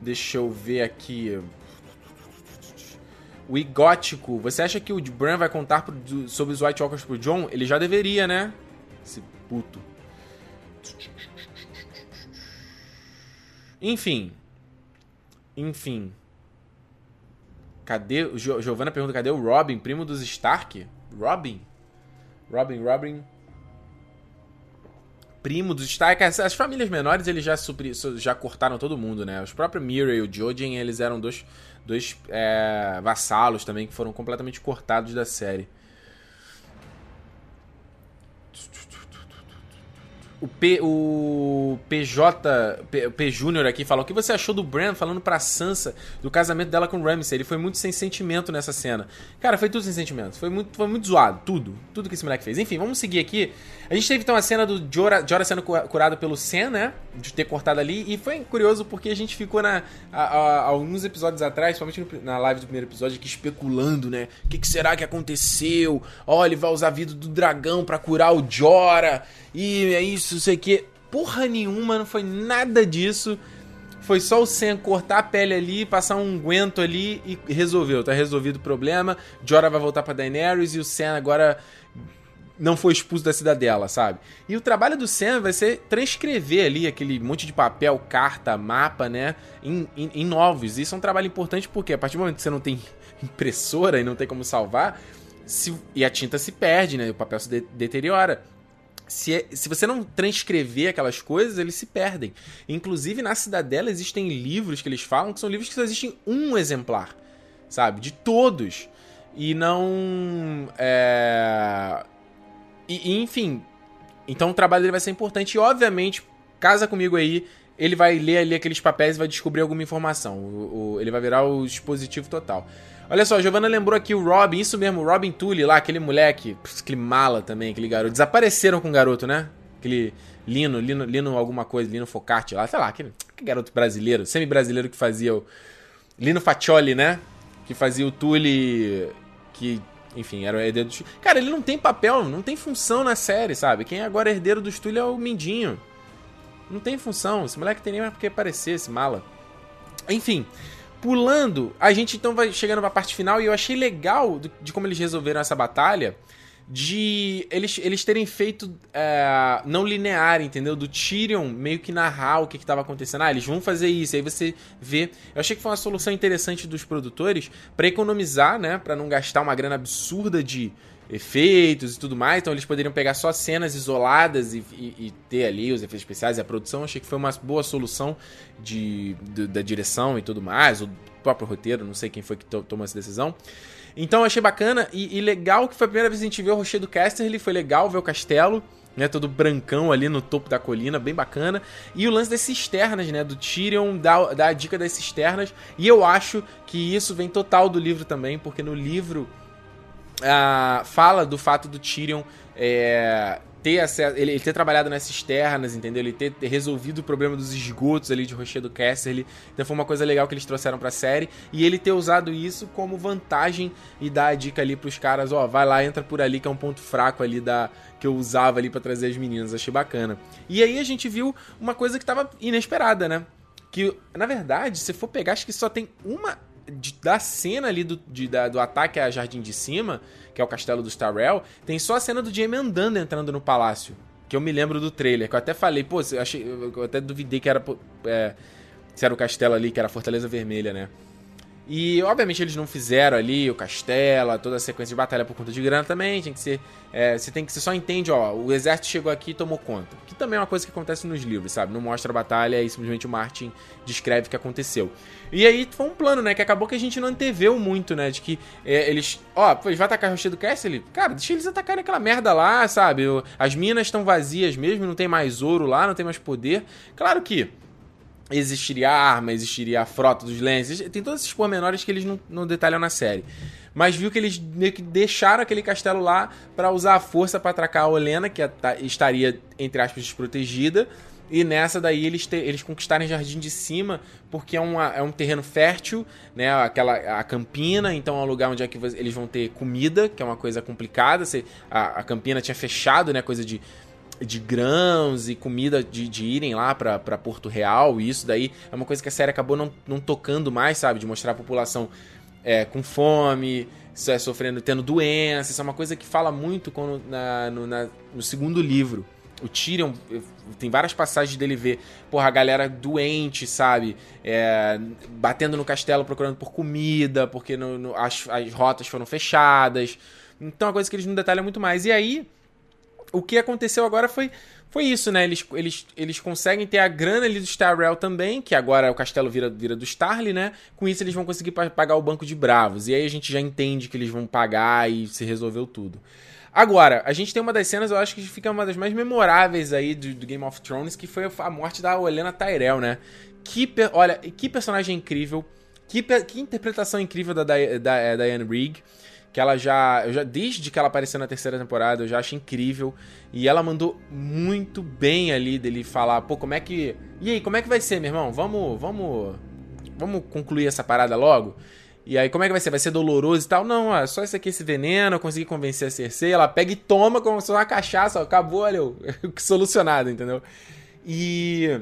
Deixa eu ver aqui. O Igótico. Você acha que o Bran vai contar pro, sobre os White Walkers pro John? Ele já deveria, né? Esse puto. Enfim. Enfim. Cadê. Giovanna pergunta: cadê o Robin, primo dos Stark? Robin? Robin, Robin. Primo dos Stark. As, as famílias menores eles já, supri, já cortaram todo mundo, né? Os próprios Mira e o Jojen, eles eram dois, dois é, vassalos também que foram completamente cortados da série. O, P, o PJ, P, P Júnior aqui falou: O que você achou do Bran falando pra Sansa do casamento dela com o Ramsay? Ele foi muito sem sentimento nessa cena. Cara, foi tudo sem sentimento. Foi muito, foi muito zoado. Tudo. Tudo que esse moleque fez. Enfim, vamos seguir aqui. A gente teve então a cena do Jorah, Jorah sendo curado pelo Sen, né? De ter cortado ali. E foi curioso porque a gente ficou na, a, a, alguns episódios atrás, principalmente na live do primeiro episódio, aqui especulando, né? O que, que, será que aconteceu? Ó, ele vai usar a vida do dragão para curar o Jorah. E é isso, não sei o que. Porra nenhuma, não foi nada disso. foi só o Sam cortar a pele ali, passar um guento ali e resolveu. Tá resolvido o problema. Jorah vai voltar pra Daenerys e o Sam agora não foi expulso da cidadela, sabe? E o trabalho do Sam vai ser transcrever ali aquele monte de papel, carta, mapa, né? Em, em, em novos. Isso é um trabalho importante porque a partir do momento que você não tem *laughs* impressora e não tem como salvar, se, e a tinta se perde, né? O papel se de, deteriora. Se, é, se você não transcrever aquelas coisas, eles se perdem. Inclusive, na Cidadela existem livros que eles falam que são livros que só existem um exemplar, sabe? De todos. E não. É... E, enfim. Então o trabalho dele vai ser importante. E, obviamente, casa comigo aí. Ele vai ler ali aqueles papéis e vai descobrir alguma informação. O, o, ele vai virar o dispositivo total. Olha só, a Giovanna lembrou aqui o Robin, isso mesmo, o Robin Tully lá, aquele moleque, aquele mala também, aquele garoto. Desapareceram com o garoto, né? Aquele Lino, Lino, Lino alguma coisa, Lino Focati lá, sei lá, aquele, aquele garoto brasileiro, semi-brasileiro que fazia o. Lino Faccioli, né? Que fazia o Tully. Que, enfim, era o herdeiro do Cara, ele não tem papel, não tem função na série, sabe? Quem é agora herdeiro do Tully é o Mindinho. Não tem função, esse moleque tem nem mais porque aparecer, esse mala. Enfim. Pulando, a gente então vai chegando pra parte final e eu achei legal de como eles resolveram essa batalha de eles, eles terem feito é, não linear, entendeu? Do Tyrion meio que narrar o que, estava acontecendo. Ah, eles vão fazer isso, aí você vê. Eu achei que foi uma solução interessante dos produtores para economizar, né? Para não gastar uma grana absurda de efeitos e tudo mais. Então eles poderiam pegar só cenas isoladas e, e, e ter ali os efeitos especiais e a produção. Achei que foi uma boa solução de, de da direção e tudo mais, o próprio roteiro, não sei quem foi que to, tomou essa decisão. Então achei bacana e, e, legal que foi a primeira vez que a gente viu o Rochedo Casterly, foi legal ver o castelo. Né, todo brancão ali no topo da colina, bem bacana. E o lance das cisternas, né? Do Tyrion dá, dá a dica das cisternas. E eu acho que isso vem total do livro também, porque no livro uh, fala do fato do Tyrion é, ter acesso, ele, ele, ter trabalhado nas cisternas, entendeu? Ele ter, ter, resolvido o problema dos esgotos ali de Rochedo Casterly. Então foi uma coisa legal que eles trouxeram pra série. E ele ter usado isso como vantagem e dar a dica ali pros caras, ó, vai lá, entra por ali, que é um ponto fraco ali da que eu usava ali para trazer as meninas. Achei bacana. E aí a gente viu uma coisa que tava inesperada, né? Que, na verdade, se for pegar, acho que só tem uma de, da cena ali do, de, da, do ataque a Jardim de Cima, que é o castelo do Starrell, tem só a cena do Jaime andando entrando no palácio. Que eu me lembro do trailer, que eu até falei, pô, eu, achei, eu até duvidei que era, é, se era o castelo ali, que era a Fortaleza Vermelha, né? E, obviamente, eles não fizeram ali o castelo, toda a sequência de batalha por conta de grana também. Tinha que ser. É, você tem que. Você só entende, ó, o exército chegou aqui e tomou conta. Que também é uma coisa que acontece nos livros, sabe? Não mostra a batalha e simplesmente o Martin descreve o que aconteceu. E aí foi um plano, né? Que acabou que a gente não anteveu muito, né? De que é, eles. Ó, vai atacar o Rochedo Castle? Cara, deixa eles atacarem aquela merda lá, sabe? As minas estão vazias mesmo, não tem mais ouro lá, não tem mais poder. Claro que existiria arma, existiria a frota dos lenses, tem todos esses pormenores que eles não, não detalham na série. Mas viu que eles meio que deixaram aquele castelo lá para usar a força para atracar a Olena, que estaria, entre aspas, desprotegida. E nessa daí eles, te, eles conquistarem Jardim de Cima, porque é, uma, é um terreno fértil, né? Aquela, a campina, então é um lugar onde é que eles vão ter comida, que é uma coisa complicada. Você, a, a campina tinha fechado, né? Coisa de de grãos e comida de, de irem lá para Porto Real, e isso daí é uma coisa que a série acabou não, não tocando mais, sabe? De mostrar a população é, com fome, é, sofrendo, tendo doenças, isso é uma coisa que fala muito quando, na, no, na, no segundo livro. O Tyrion, tem várias passagens dele ver, porra, a galera doente, sabe? É, batendo no castelo procurando por comida, porque no, no, as, as rotas foram fechadas. Então é uma coisa que eles não detalham muito mais. E aí, o que aconteceu agora foi, foi isso, né? Eles, eles, eles conseguem ter a grana ali do Starrell também, que agora o castelo vira, vira do Starly, né? Com isso eles vão conseguir pagar o banco de bravos. E aí a gente já entende que eles vão pagar e se resolveu tudo. Agora, a gente tem uma das cenas, eu acho que fica uma das mais memoráveis aí do, do Game of Thrones, que foi a morte da Olenna Tyrell, né? Que, olha, que personagem incrível, que, que interpretação incrível da, da, da é, Diane Rigg que ela já, eu já desde que ela apareceu na terceira temporada, eu já acho incrível e ela mandou muito bem ali dele falar, pô, como é que E aí, como é que vai ser, meu irmão? Vamos, vamos vamos concluir essa parada logo? E aí, como é que vai ser? Vai ser doloroso e tal? Não, ó, só isso aqui, esse veneno, eu consegui convencer a Cersei, ela pega e toma como se fosse uma cachaça, ó, acabou, olha, *laughs* solucionado, entendeu? E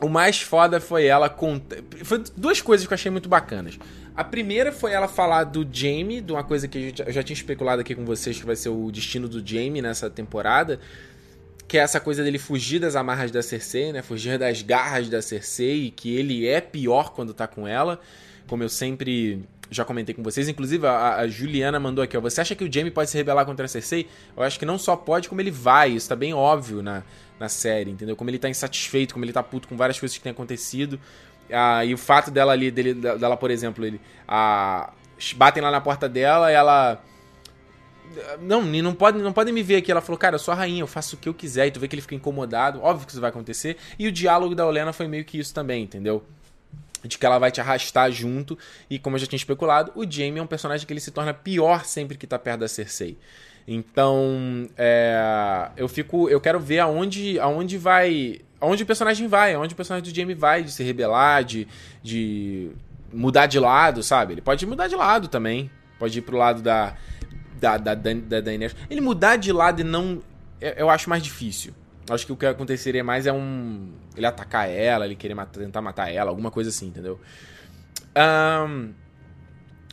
o mais foda foi ela contar. Foi duas coisas que eu achei muito bacanas. A primeira foi ela falar do Jamie, de uma coisa que eu já tinha especulado aqui com vocês que vai ser o destino do Jamie nessa temporada. Que é essa coisa dele fugir das amarras da Cersei, né? Fugir das garras da Cersei, e que ele é pior quando tá com ela. Como eu sempre já comentei com vocês. Inclusive, a, a, Juliana mandou aqui, ó. Você acha que o Jamie pode se rebelar contra a Cersei? Eu acho que não só pode, como ele vai. Isso tá bem óbvio na, na série, entendeu? Como ele tá insatisfeito, como ele tá puto com várias coisas que têm acontecido. Ah, e o fato dela ali, dele, dela, por exemplo, ele. Ah, batem lá na porta dela ela. Não, não pode, não podem me ver aqui. Ela falou, cara, eu sou a rainha, eu faço o que eu quiser. E tu vê que ele fica incomodado. Óbvio que isso vai acontecer. E o diálogo da Olena foi meio que isso também, entendeu? de que ela vai te arrastar junto. E como eu já tinha especulado, o Jaime é um personagem que ele se torna pior sempre que tá perto da Cersei. Então, é, eu fico, eu quero ver aonde, aonde vai, aonde o personagem vai, aonde o personagem do Jaime vai de se rebelar, de, de mudar de lado, sabe? Ele pode mudar de lado também, pode ir pro lado da da da, da, da Daenerys. Ele mudar de lado e não, eu acho mais difícil. Acho que o que aconteceria mais é um. Ele atacar ela, ele querer matar, tentar matar ela, alguma coisa assim, entendeu? Um,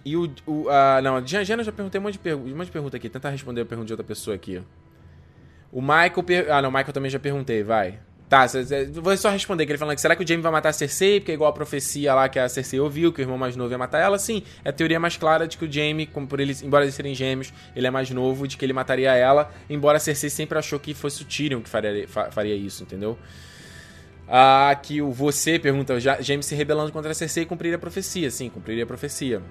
e o. o uh, não, a Jana já perguntei um monte, de um monte de pergunta aqui. Tentar responder a pergunta de outra pessoa aqui. O Michael. Ah, não, o Michael também já perguntei, vai. Tá, vou só responder que ele falando que será que o Jaime vai matar a Cersei, porque é igual a profecia lá que a Cersei ouviu, que o irmão mais novo ia matar ela. Sim, é a teoria mais clara de que o Jaime, como por eles, embora eles serem gêmeos, ele é mais novo, de que ele mataria ela, embora a Cersei sempre achou que fosse o Tyrion que faria, faria isso, entendeu? Ah, que o você pergunta, Jaime se rebelando contra a Cersei cumpriria a profecia. Sim, cumpriria a profecia.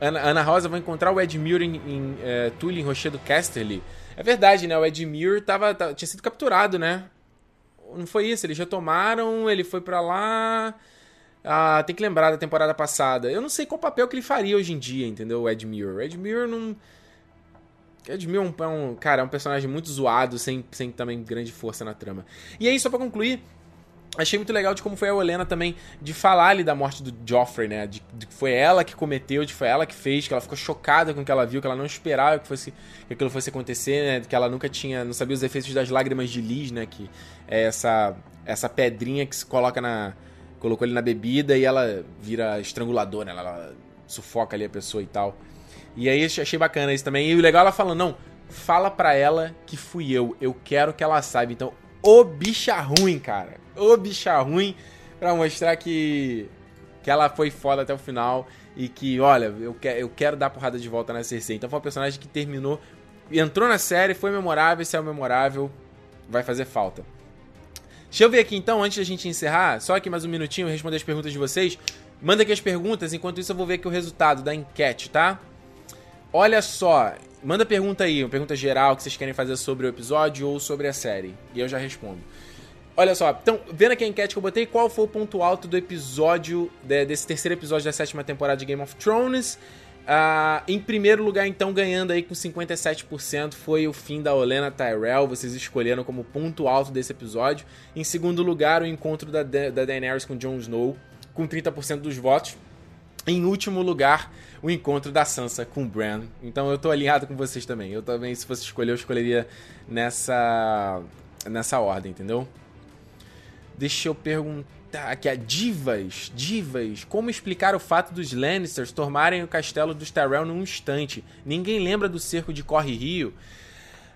Ana, Ana Rosa vai encontrar o Edmure em, em é, Tully, em Rochedo Casterly. É verdade, né? O Edmure tava, tava, tinha sido capturado, né? Não foi isso, eles retomaram, ele foi para lá. Ah, tem que lembrar da temporada passada. Eu não sei qual papel que ele faria hoje em dia, entendeu? O Ed Muir. Ed Muir não. Ed Muir é um, é um, cara, é um personagem muito zoado, sem, sem também grande força na trama. E aí, só para concluir, Achei muito legal de como foi a Olena também de falar ali da morte do Joffrey, né? De, que foi ela que cometeu, de que foi ela que fez, que ela ficou chocada com o que ela viu, que ela não esperava que, fosse, que aquilo fosse acontecer, né? Que ela nunca tinha, não sabia os efeitos das lágrimas de Liz, né? Que é essa, essa pedrinha que se coloca na. colocou ele na bebida e ela vira estranguladora, né? Ela sufoca ali a pessoa e tal. E aí achei bacana isso também. E o legal ela falando, não, fala pra ela que fui eu, eu quero que ela saiba. Então, o bicha ruim, cara. O bicha ruim pra mostrar que, que ela foi foda até o final e que, olha, eu, que, eu quero dar porrada de volta na Cersei. Então foi um personagem que terminou, entrou na série, foi memorável, se é memorável, vai fazer falta. Deixa eu ver aqui então, antes da gente encerrar, só aqui mais um minutinho, responder as perguntas de vocês. Manda aqui as perguntas, enquanto isso eu vou ver aqui o resultado da enquete, tá? Olha só, Manda pergunta aí, uma pergunta geral que vocês querem fazer sobre o episódio ou sobre a série. E eu já respondo. Olha só, então, vendo aqui a enquete que eu botei, qual foi o ponto alto do episódio, desse terceiro episódio da sétima temporada de Game of Thrones? Uh, em primeiro lugar, então, ganhando aí com 57%, foi o fim da Olena Tyrell. Vocês escolheram como ponto alto desse episódio. Em segundo lugar, o encontro da, da Daenerys com Jon Snow, com 30% dos votos. Em último lugar, o encontro da Sansa com Bran. Então eu tô alinhado com vocês também. Eu também, se fosse escolher, eu escolheria nessa, nessa ordem, entendeu? Deixa eu perguntar aqui a Divas. Divas, como explicar o fato dos Lannisters tomarem o castelo dos Tyrell num instante? Ninguém lembra do cerco de Corre Rio?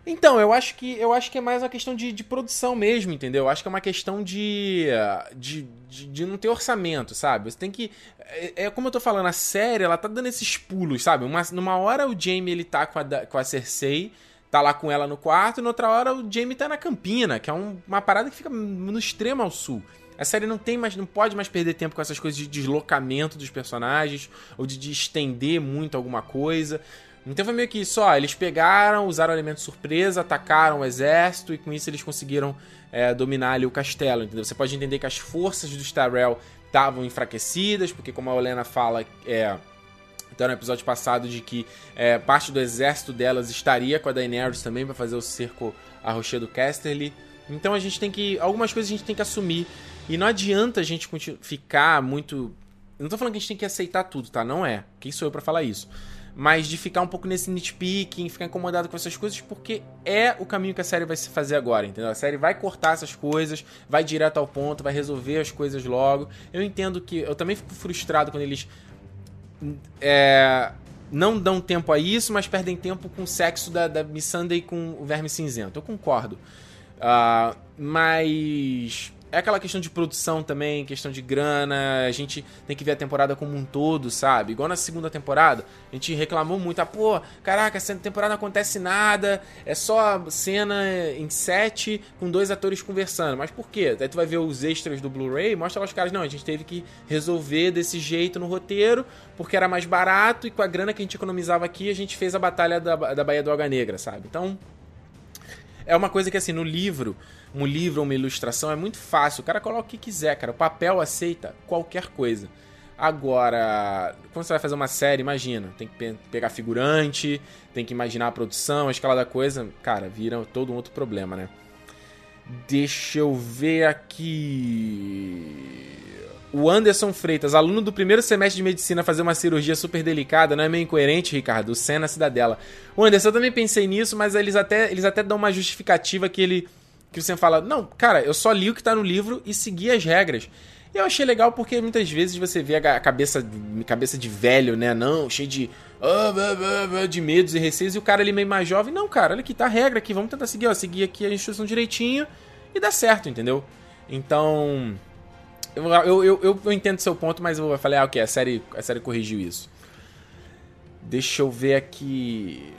Então, eu acho que eu acho que é mais uma questão de, de produção mesmo, entendeu? Eu acho que é uma questão de, de, de, de, não ter orçamento, sabe? Você tem que. É, é, como eu tô falando, a série, ela tá dando esses pulos, sabe? Uma, numa hora o Jamie ele tá com a, com a Cersei, tá lá com ela no quarto, e noutra hora o Jamie tá na Campina, que é um, uma parada que fica no extremo ao sul. A série não tem mais, não pode mais perder tempo com essas coisas de deslocamento dos personagens ou de, de estender muito alguma coisa. Então foi meio que isso, ó, eles pegaram, usaram o elemento surpresa, atacaram o exército e com isso eles conseguiram é, dominar ali o castelo, entendeu? Você pode entender que as forças dos Tyrell estavam enfraquecidas, porque como a Olena fala, é, então no episódio passado de que é, parte do exército delas estaria com a Daenerys também para fazer o cerco a Rochedo Casterly. Então a gente tem que algumas coisas a gente tem que assumir e não adianta a gente ficar muito não tô falando que a gente tem que aceitar tudo, tá? Não é. Quem sou eu para falar isso? mas de ficar um pouco nesse nitpicking, ficar incomodado com essas coisas, porque é o caminho que a série vai se fazer agora, entendeu? A série vai cortar essas coisas, vai direto ao ponto, vai resolver as coisas logo. Eu entendo que. Eu também fico frustrado quando eles. É, não dão tempo a isso, mas perdem tempo com o sexo da, da Miss Sunday com o Verme Cinzento. Eu concordo. Uh, mas é aquela questão de produção também, questão de grana, a gente tem que ver a temporada como um todo, sabe? Igual na segunda temporada, a gente reclamou muito, ah, pô, caraca, essa temporada não acontece nada, é só cena em set com dois atores conversando. Mas por quê? Aí tu vai ver os extras do Blu-ray, mostra lá os caras, não, a gente teve que resolver desse jeito no roteiro, porque era mais barato e com a grana que a gente economizava aqui, a gente fez a batalha da, da Baía do Água Negra, sabe? Então, é uma coisa que assim, no livro um livro uma ilustração é muito fácil. O cara coloca o que quiser, cara. O papel aceita qualquer coisa. Agora, quando você vai fazer uma série, imagina, tem que pe pegar figurante, tem que imaginar a produção, a escala da coisa, cara, vira todo um outro problema, né? Deixa eu ver aqui. O Anderson Freitas, aluno do primeiro semestre de medicina, fazer uma cirurgia super delicada, não é meio incoerente, Ricardo? O Senna Cidadela. O Anderson, eu também pensei nisso, mas eles até, eles até dão uma justificativa que ele que você fala, não, cara, eu só li o que tá no livro e segui as regras. E eu achei legal porque muitas vezes você vê a cabeça, cabeça de velho, né? Não, cheio de. Ah, de medos e receios, e o cara ali meio mais jovem. Não, cara, olha aqui, tá a regra aqui, vamos tentar seguir, ó, seguir aqui a instrução direitinho e dá certo, entendeu? Então. Eu, eu, eu, eu entendo seu ponto, mas eu falei, ah, ok, a série, a série corrigiu isso. Deixa eu ver aqui.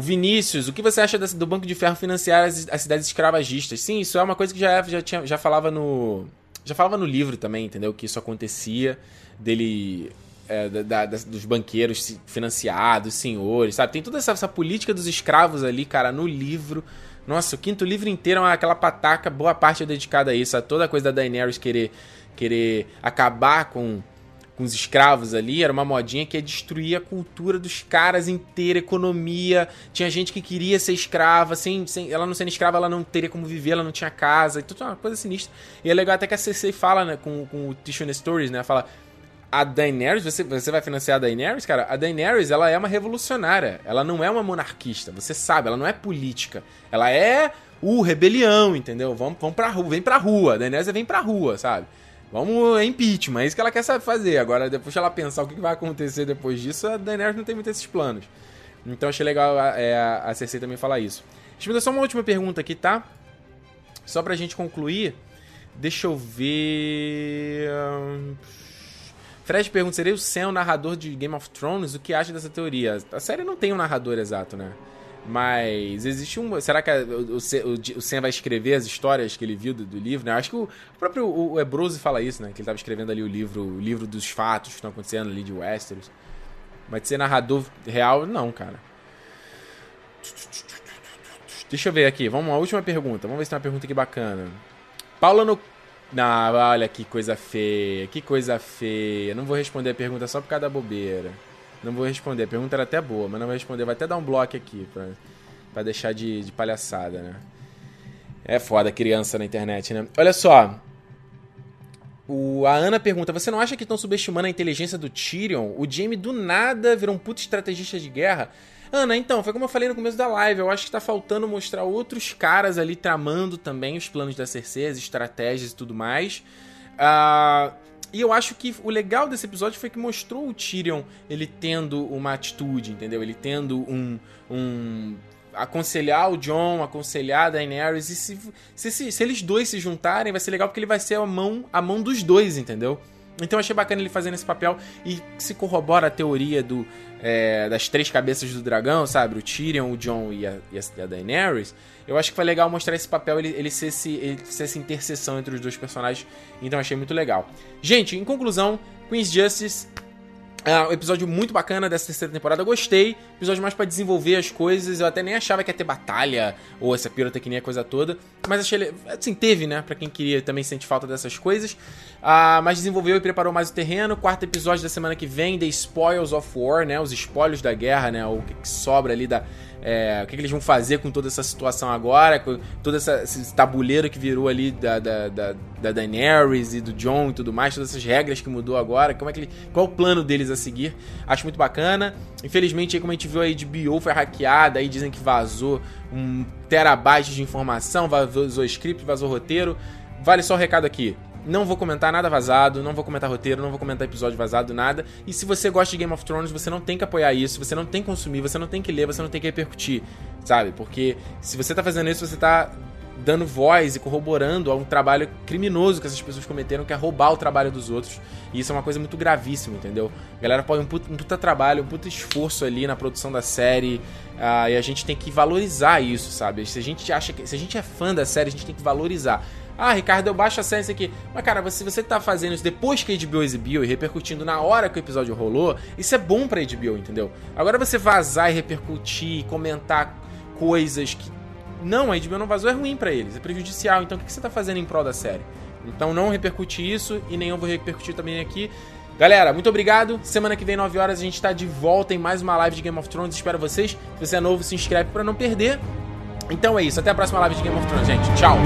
O Vinícius, o que você acha do Banco de Ferro financiar as, as cidades escravagistas? Sim, isso é uma coisa que já, já, tinha, já falava no. Já falava no livro também, entendeu? Que isso acontecia, dele. É, da, da, dos banqueiros financiados, senhores, sabe? Tem toda essa, essa política dos escravos ali, cara, no livro. Nossa, o quinto livro inteiro é aquela pataca, boa parte é dedicada a isso, a toda a coisa da Daenerys querer, querer acabar com com os escravos ali, era uma modinha que ia destruir a cultura dos caras inteira, economia. Tinha gente que queria ser escrava, sem, sem ela não sendo escrava, ela não teria como viver, ela não tinha casa, tudo uma coisa sinistra. E é legal até que a CC fala, né, com, com o Tishon Stories, né, fala a Daenerys, você, você vai financiar a Daenerys, cara? A Daenerys, ela é uma revolucionária. Ela não é uma monarquista, você sabe, ela não é política. Ela é o rebelião, entendeu? Vamos, vamos pra rua, vem pra rua. A Daenerys vem pra rua, sabe? Vamos impeachment, é isso que ela quer fazer. Agora, depois ela pensar o que vai acontecer depois disso, a Daenerys não tem muito esses planos. Então achei legal a, é, a Cersei também falar isso. Deixa eu fazer só uma última pergunta aqui, tá? Só pra gente concluir. Deixa eu ver. Fred pergunta: seria o Sam o narrador de Game of Thrones? O que acha dessa teoria? A série não tem um narrador exato, né? Mas existe um. Será que o, o, o Sam vai escrever as histórias que ele viu do, do livro? Né? Acho que o, o próprio o, o Ebrose fala isso, né? Que ele estava escrevendo ali o livro, o livro dos fatos que estão acontecendo ali de Westeros. Mas de ser narrador real, não, cara. Deixa eu ver aqui. Vamos uma última pergunta. Vamos ver se tem uma pergunta aqui bacana. Paula no. Não, olha que coisa feia. Que coisa feia. Não vou responder a pergunta só por causa da bobeira. Não vou responder. A pergunta era até boa, mas não vou responder. Vai até dar um bloco aqui pra, pra deixar de, de palhaçada, né? É foda criança na internet, né? Olha só. O, a Ana pergunta: Você não acha que estão subestimando a inteligência do Tyrion? O Jaime do nada virou um puto estrategista de guerra? Ana, então, foi como eu falei no começo da live. Eu acho que tá faltando mostrar outros caras ali tramando também os planos da Cersei, as estratégias e tudo mais. Uh, e eu acho que o legal desse episódio foi que mostrou o Tyrion ele tendo uma atitude, entendeu? Ele tendo um. um aconselhar o John, aconselhar a Daenerys. E se, se, se, se eles dois se juntarem, vai ser legal porque ele vai ser a mão, a mão dos dois, entendeu? Então eu achei bacana ele fazendo esse papel e se corrobora a teoria do, é, das três cabeças do dragão, sabe? O Tyrion, o John e a, e a Daenerys. Eu acho que foi legal mostrar esse papel, ele, ele, ser, esse, ele ser essa interseção entre os dois personagens. Então achei muito legal. Gente, em conclusão, Queen's Justice é um episódio muito bacana dessa terceira temporada, gostei. Episódio mais para desenvolver as coisas. Eu até nem achava que ia ter batalha ou essa pirotecnia, coisa toda. Mas achei. Assim, teve, né? Pra quem queria também sente falta dessas coisas. Uh, mas desenvolveu e preparou mais o terreno. Quarto episódio da semana que vem: The Spoils of War, né? Os espólios da guerra, né? O que sobra ali da, é, o que, que, eles vão fazer com toda essa situação agora, com todo essa, esse tabuleiro que virou ali da, da, da, da Daenerys e do John e tudo mais, todas essas regras que mudou agora, como é que ele, qual o plano deles a seguir. Acho muito bacana. Infelizmente, aí, como a gente viu, a HBO foi hackeada, aí dizem que vazou um terabyte de informação, vazou script, vazou roteiro. Vale só o recado aqui. Não vou comentar nada vazado, não vou comentar roteiro, não vou comentar episódio vazado, nada. E se você gosta de Game of Thrones, você não tem que apoiar isso, você não tem que consumir, você não tem que ler, você não tem que repercutir, sabe? Porque se você tá fazendo isso, você tá dando voz e corroborando a um trabalho criminoso que essas pessoas cometeram, que é roubar o trabalho dos outros. E isso é uma coisa muito gravíssima, entendeu? A galera põe um puta, um puta trabalho, um puta esforço ali na produção da série. Uh, e a gente tem que valorizar isso, sabe? Se a gente acha que. Se a gente é fã da série, a gente tem que valorizar. Ah, Ricardo, eu baixo a série aqui. Mas, cara, se você tá fazendo isso depois que a HBO exibiu e repercutindo na hora que o episódio rolou, isso é bom pra HBO, entendeu? Agora você vazar e repercutir, comentar coisas que. Não, a HBO não vazou, é ruim para eles, é prejudicial. Então o que você tá fazendo em prol da série? Então não repercute isso e nem eu vou repercutir também aqui. Galera, muito obrigado. Semana que vem, 9 horas, a gente tá de volta em mais uma live de Game of Thrones. Espero vocês. Se você é novo, se inscreve para não perder. Então é isso. Até a próxima live de Game of Thrones, gente. Tchau.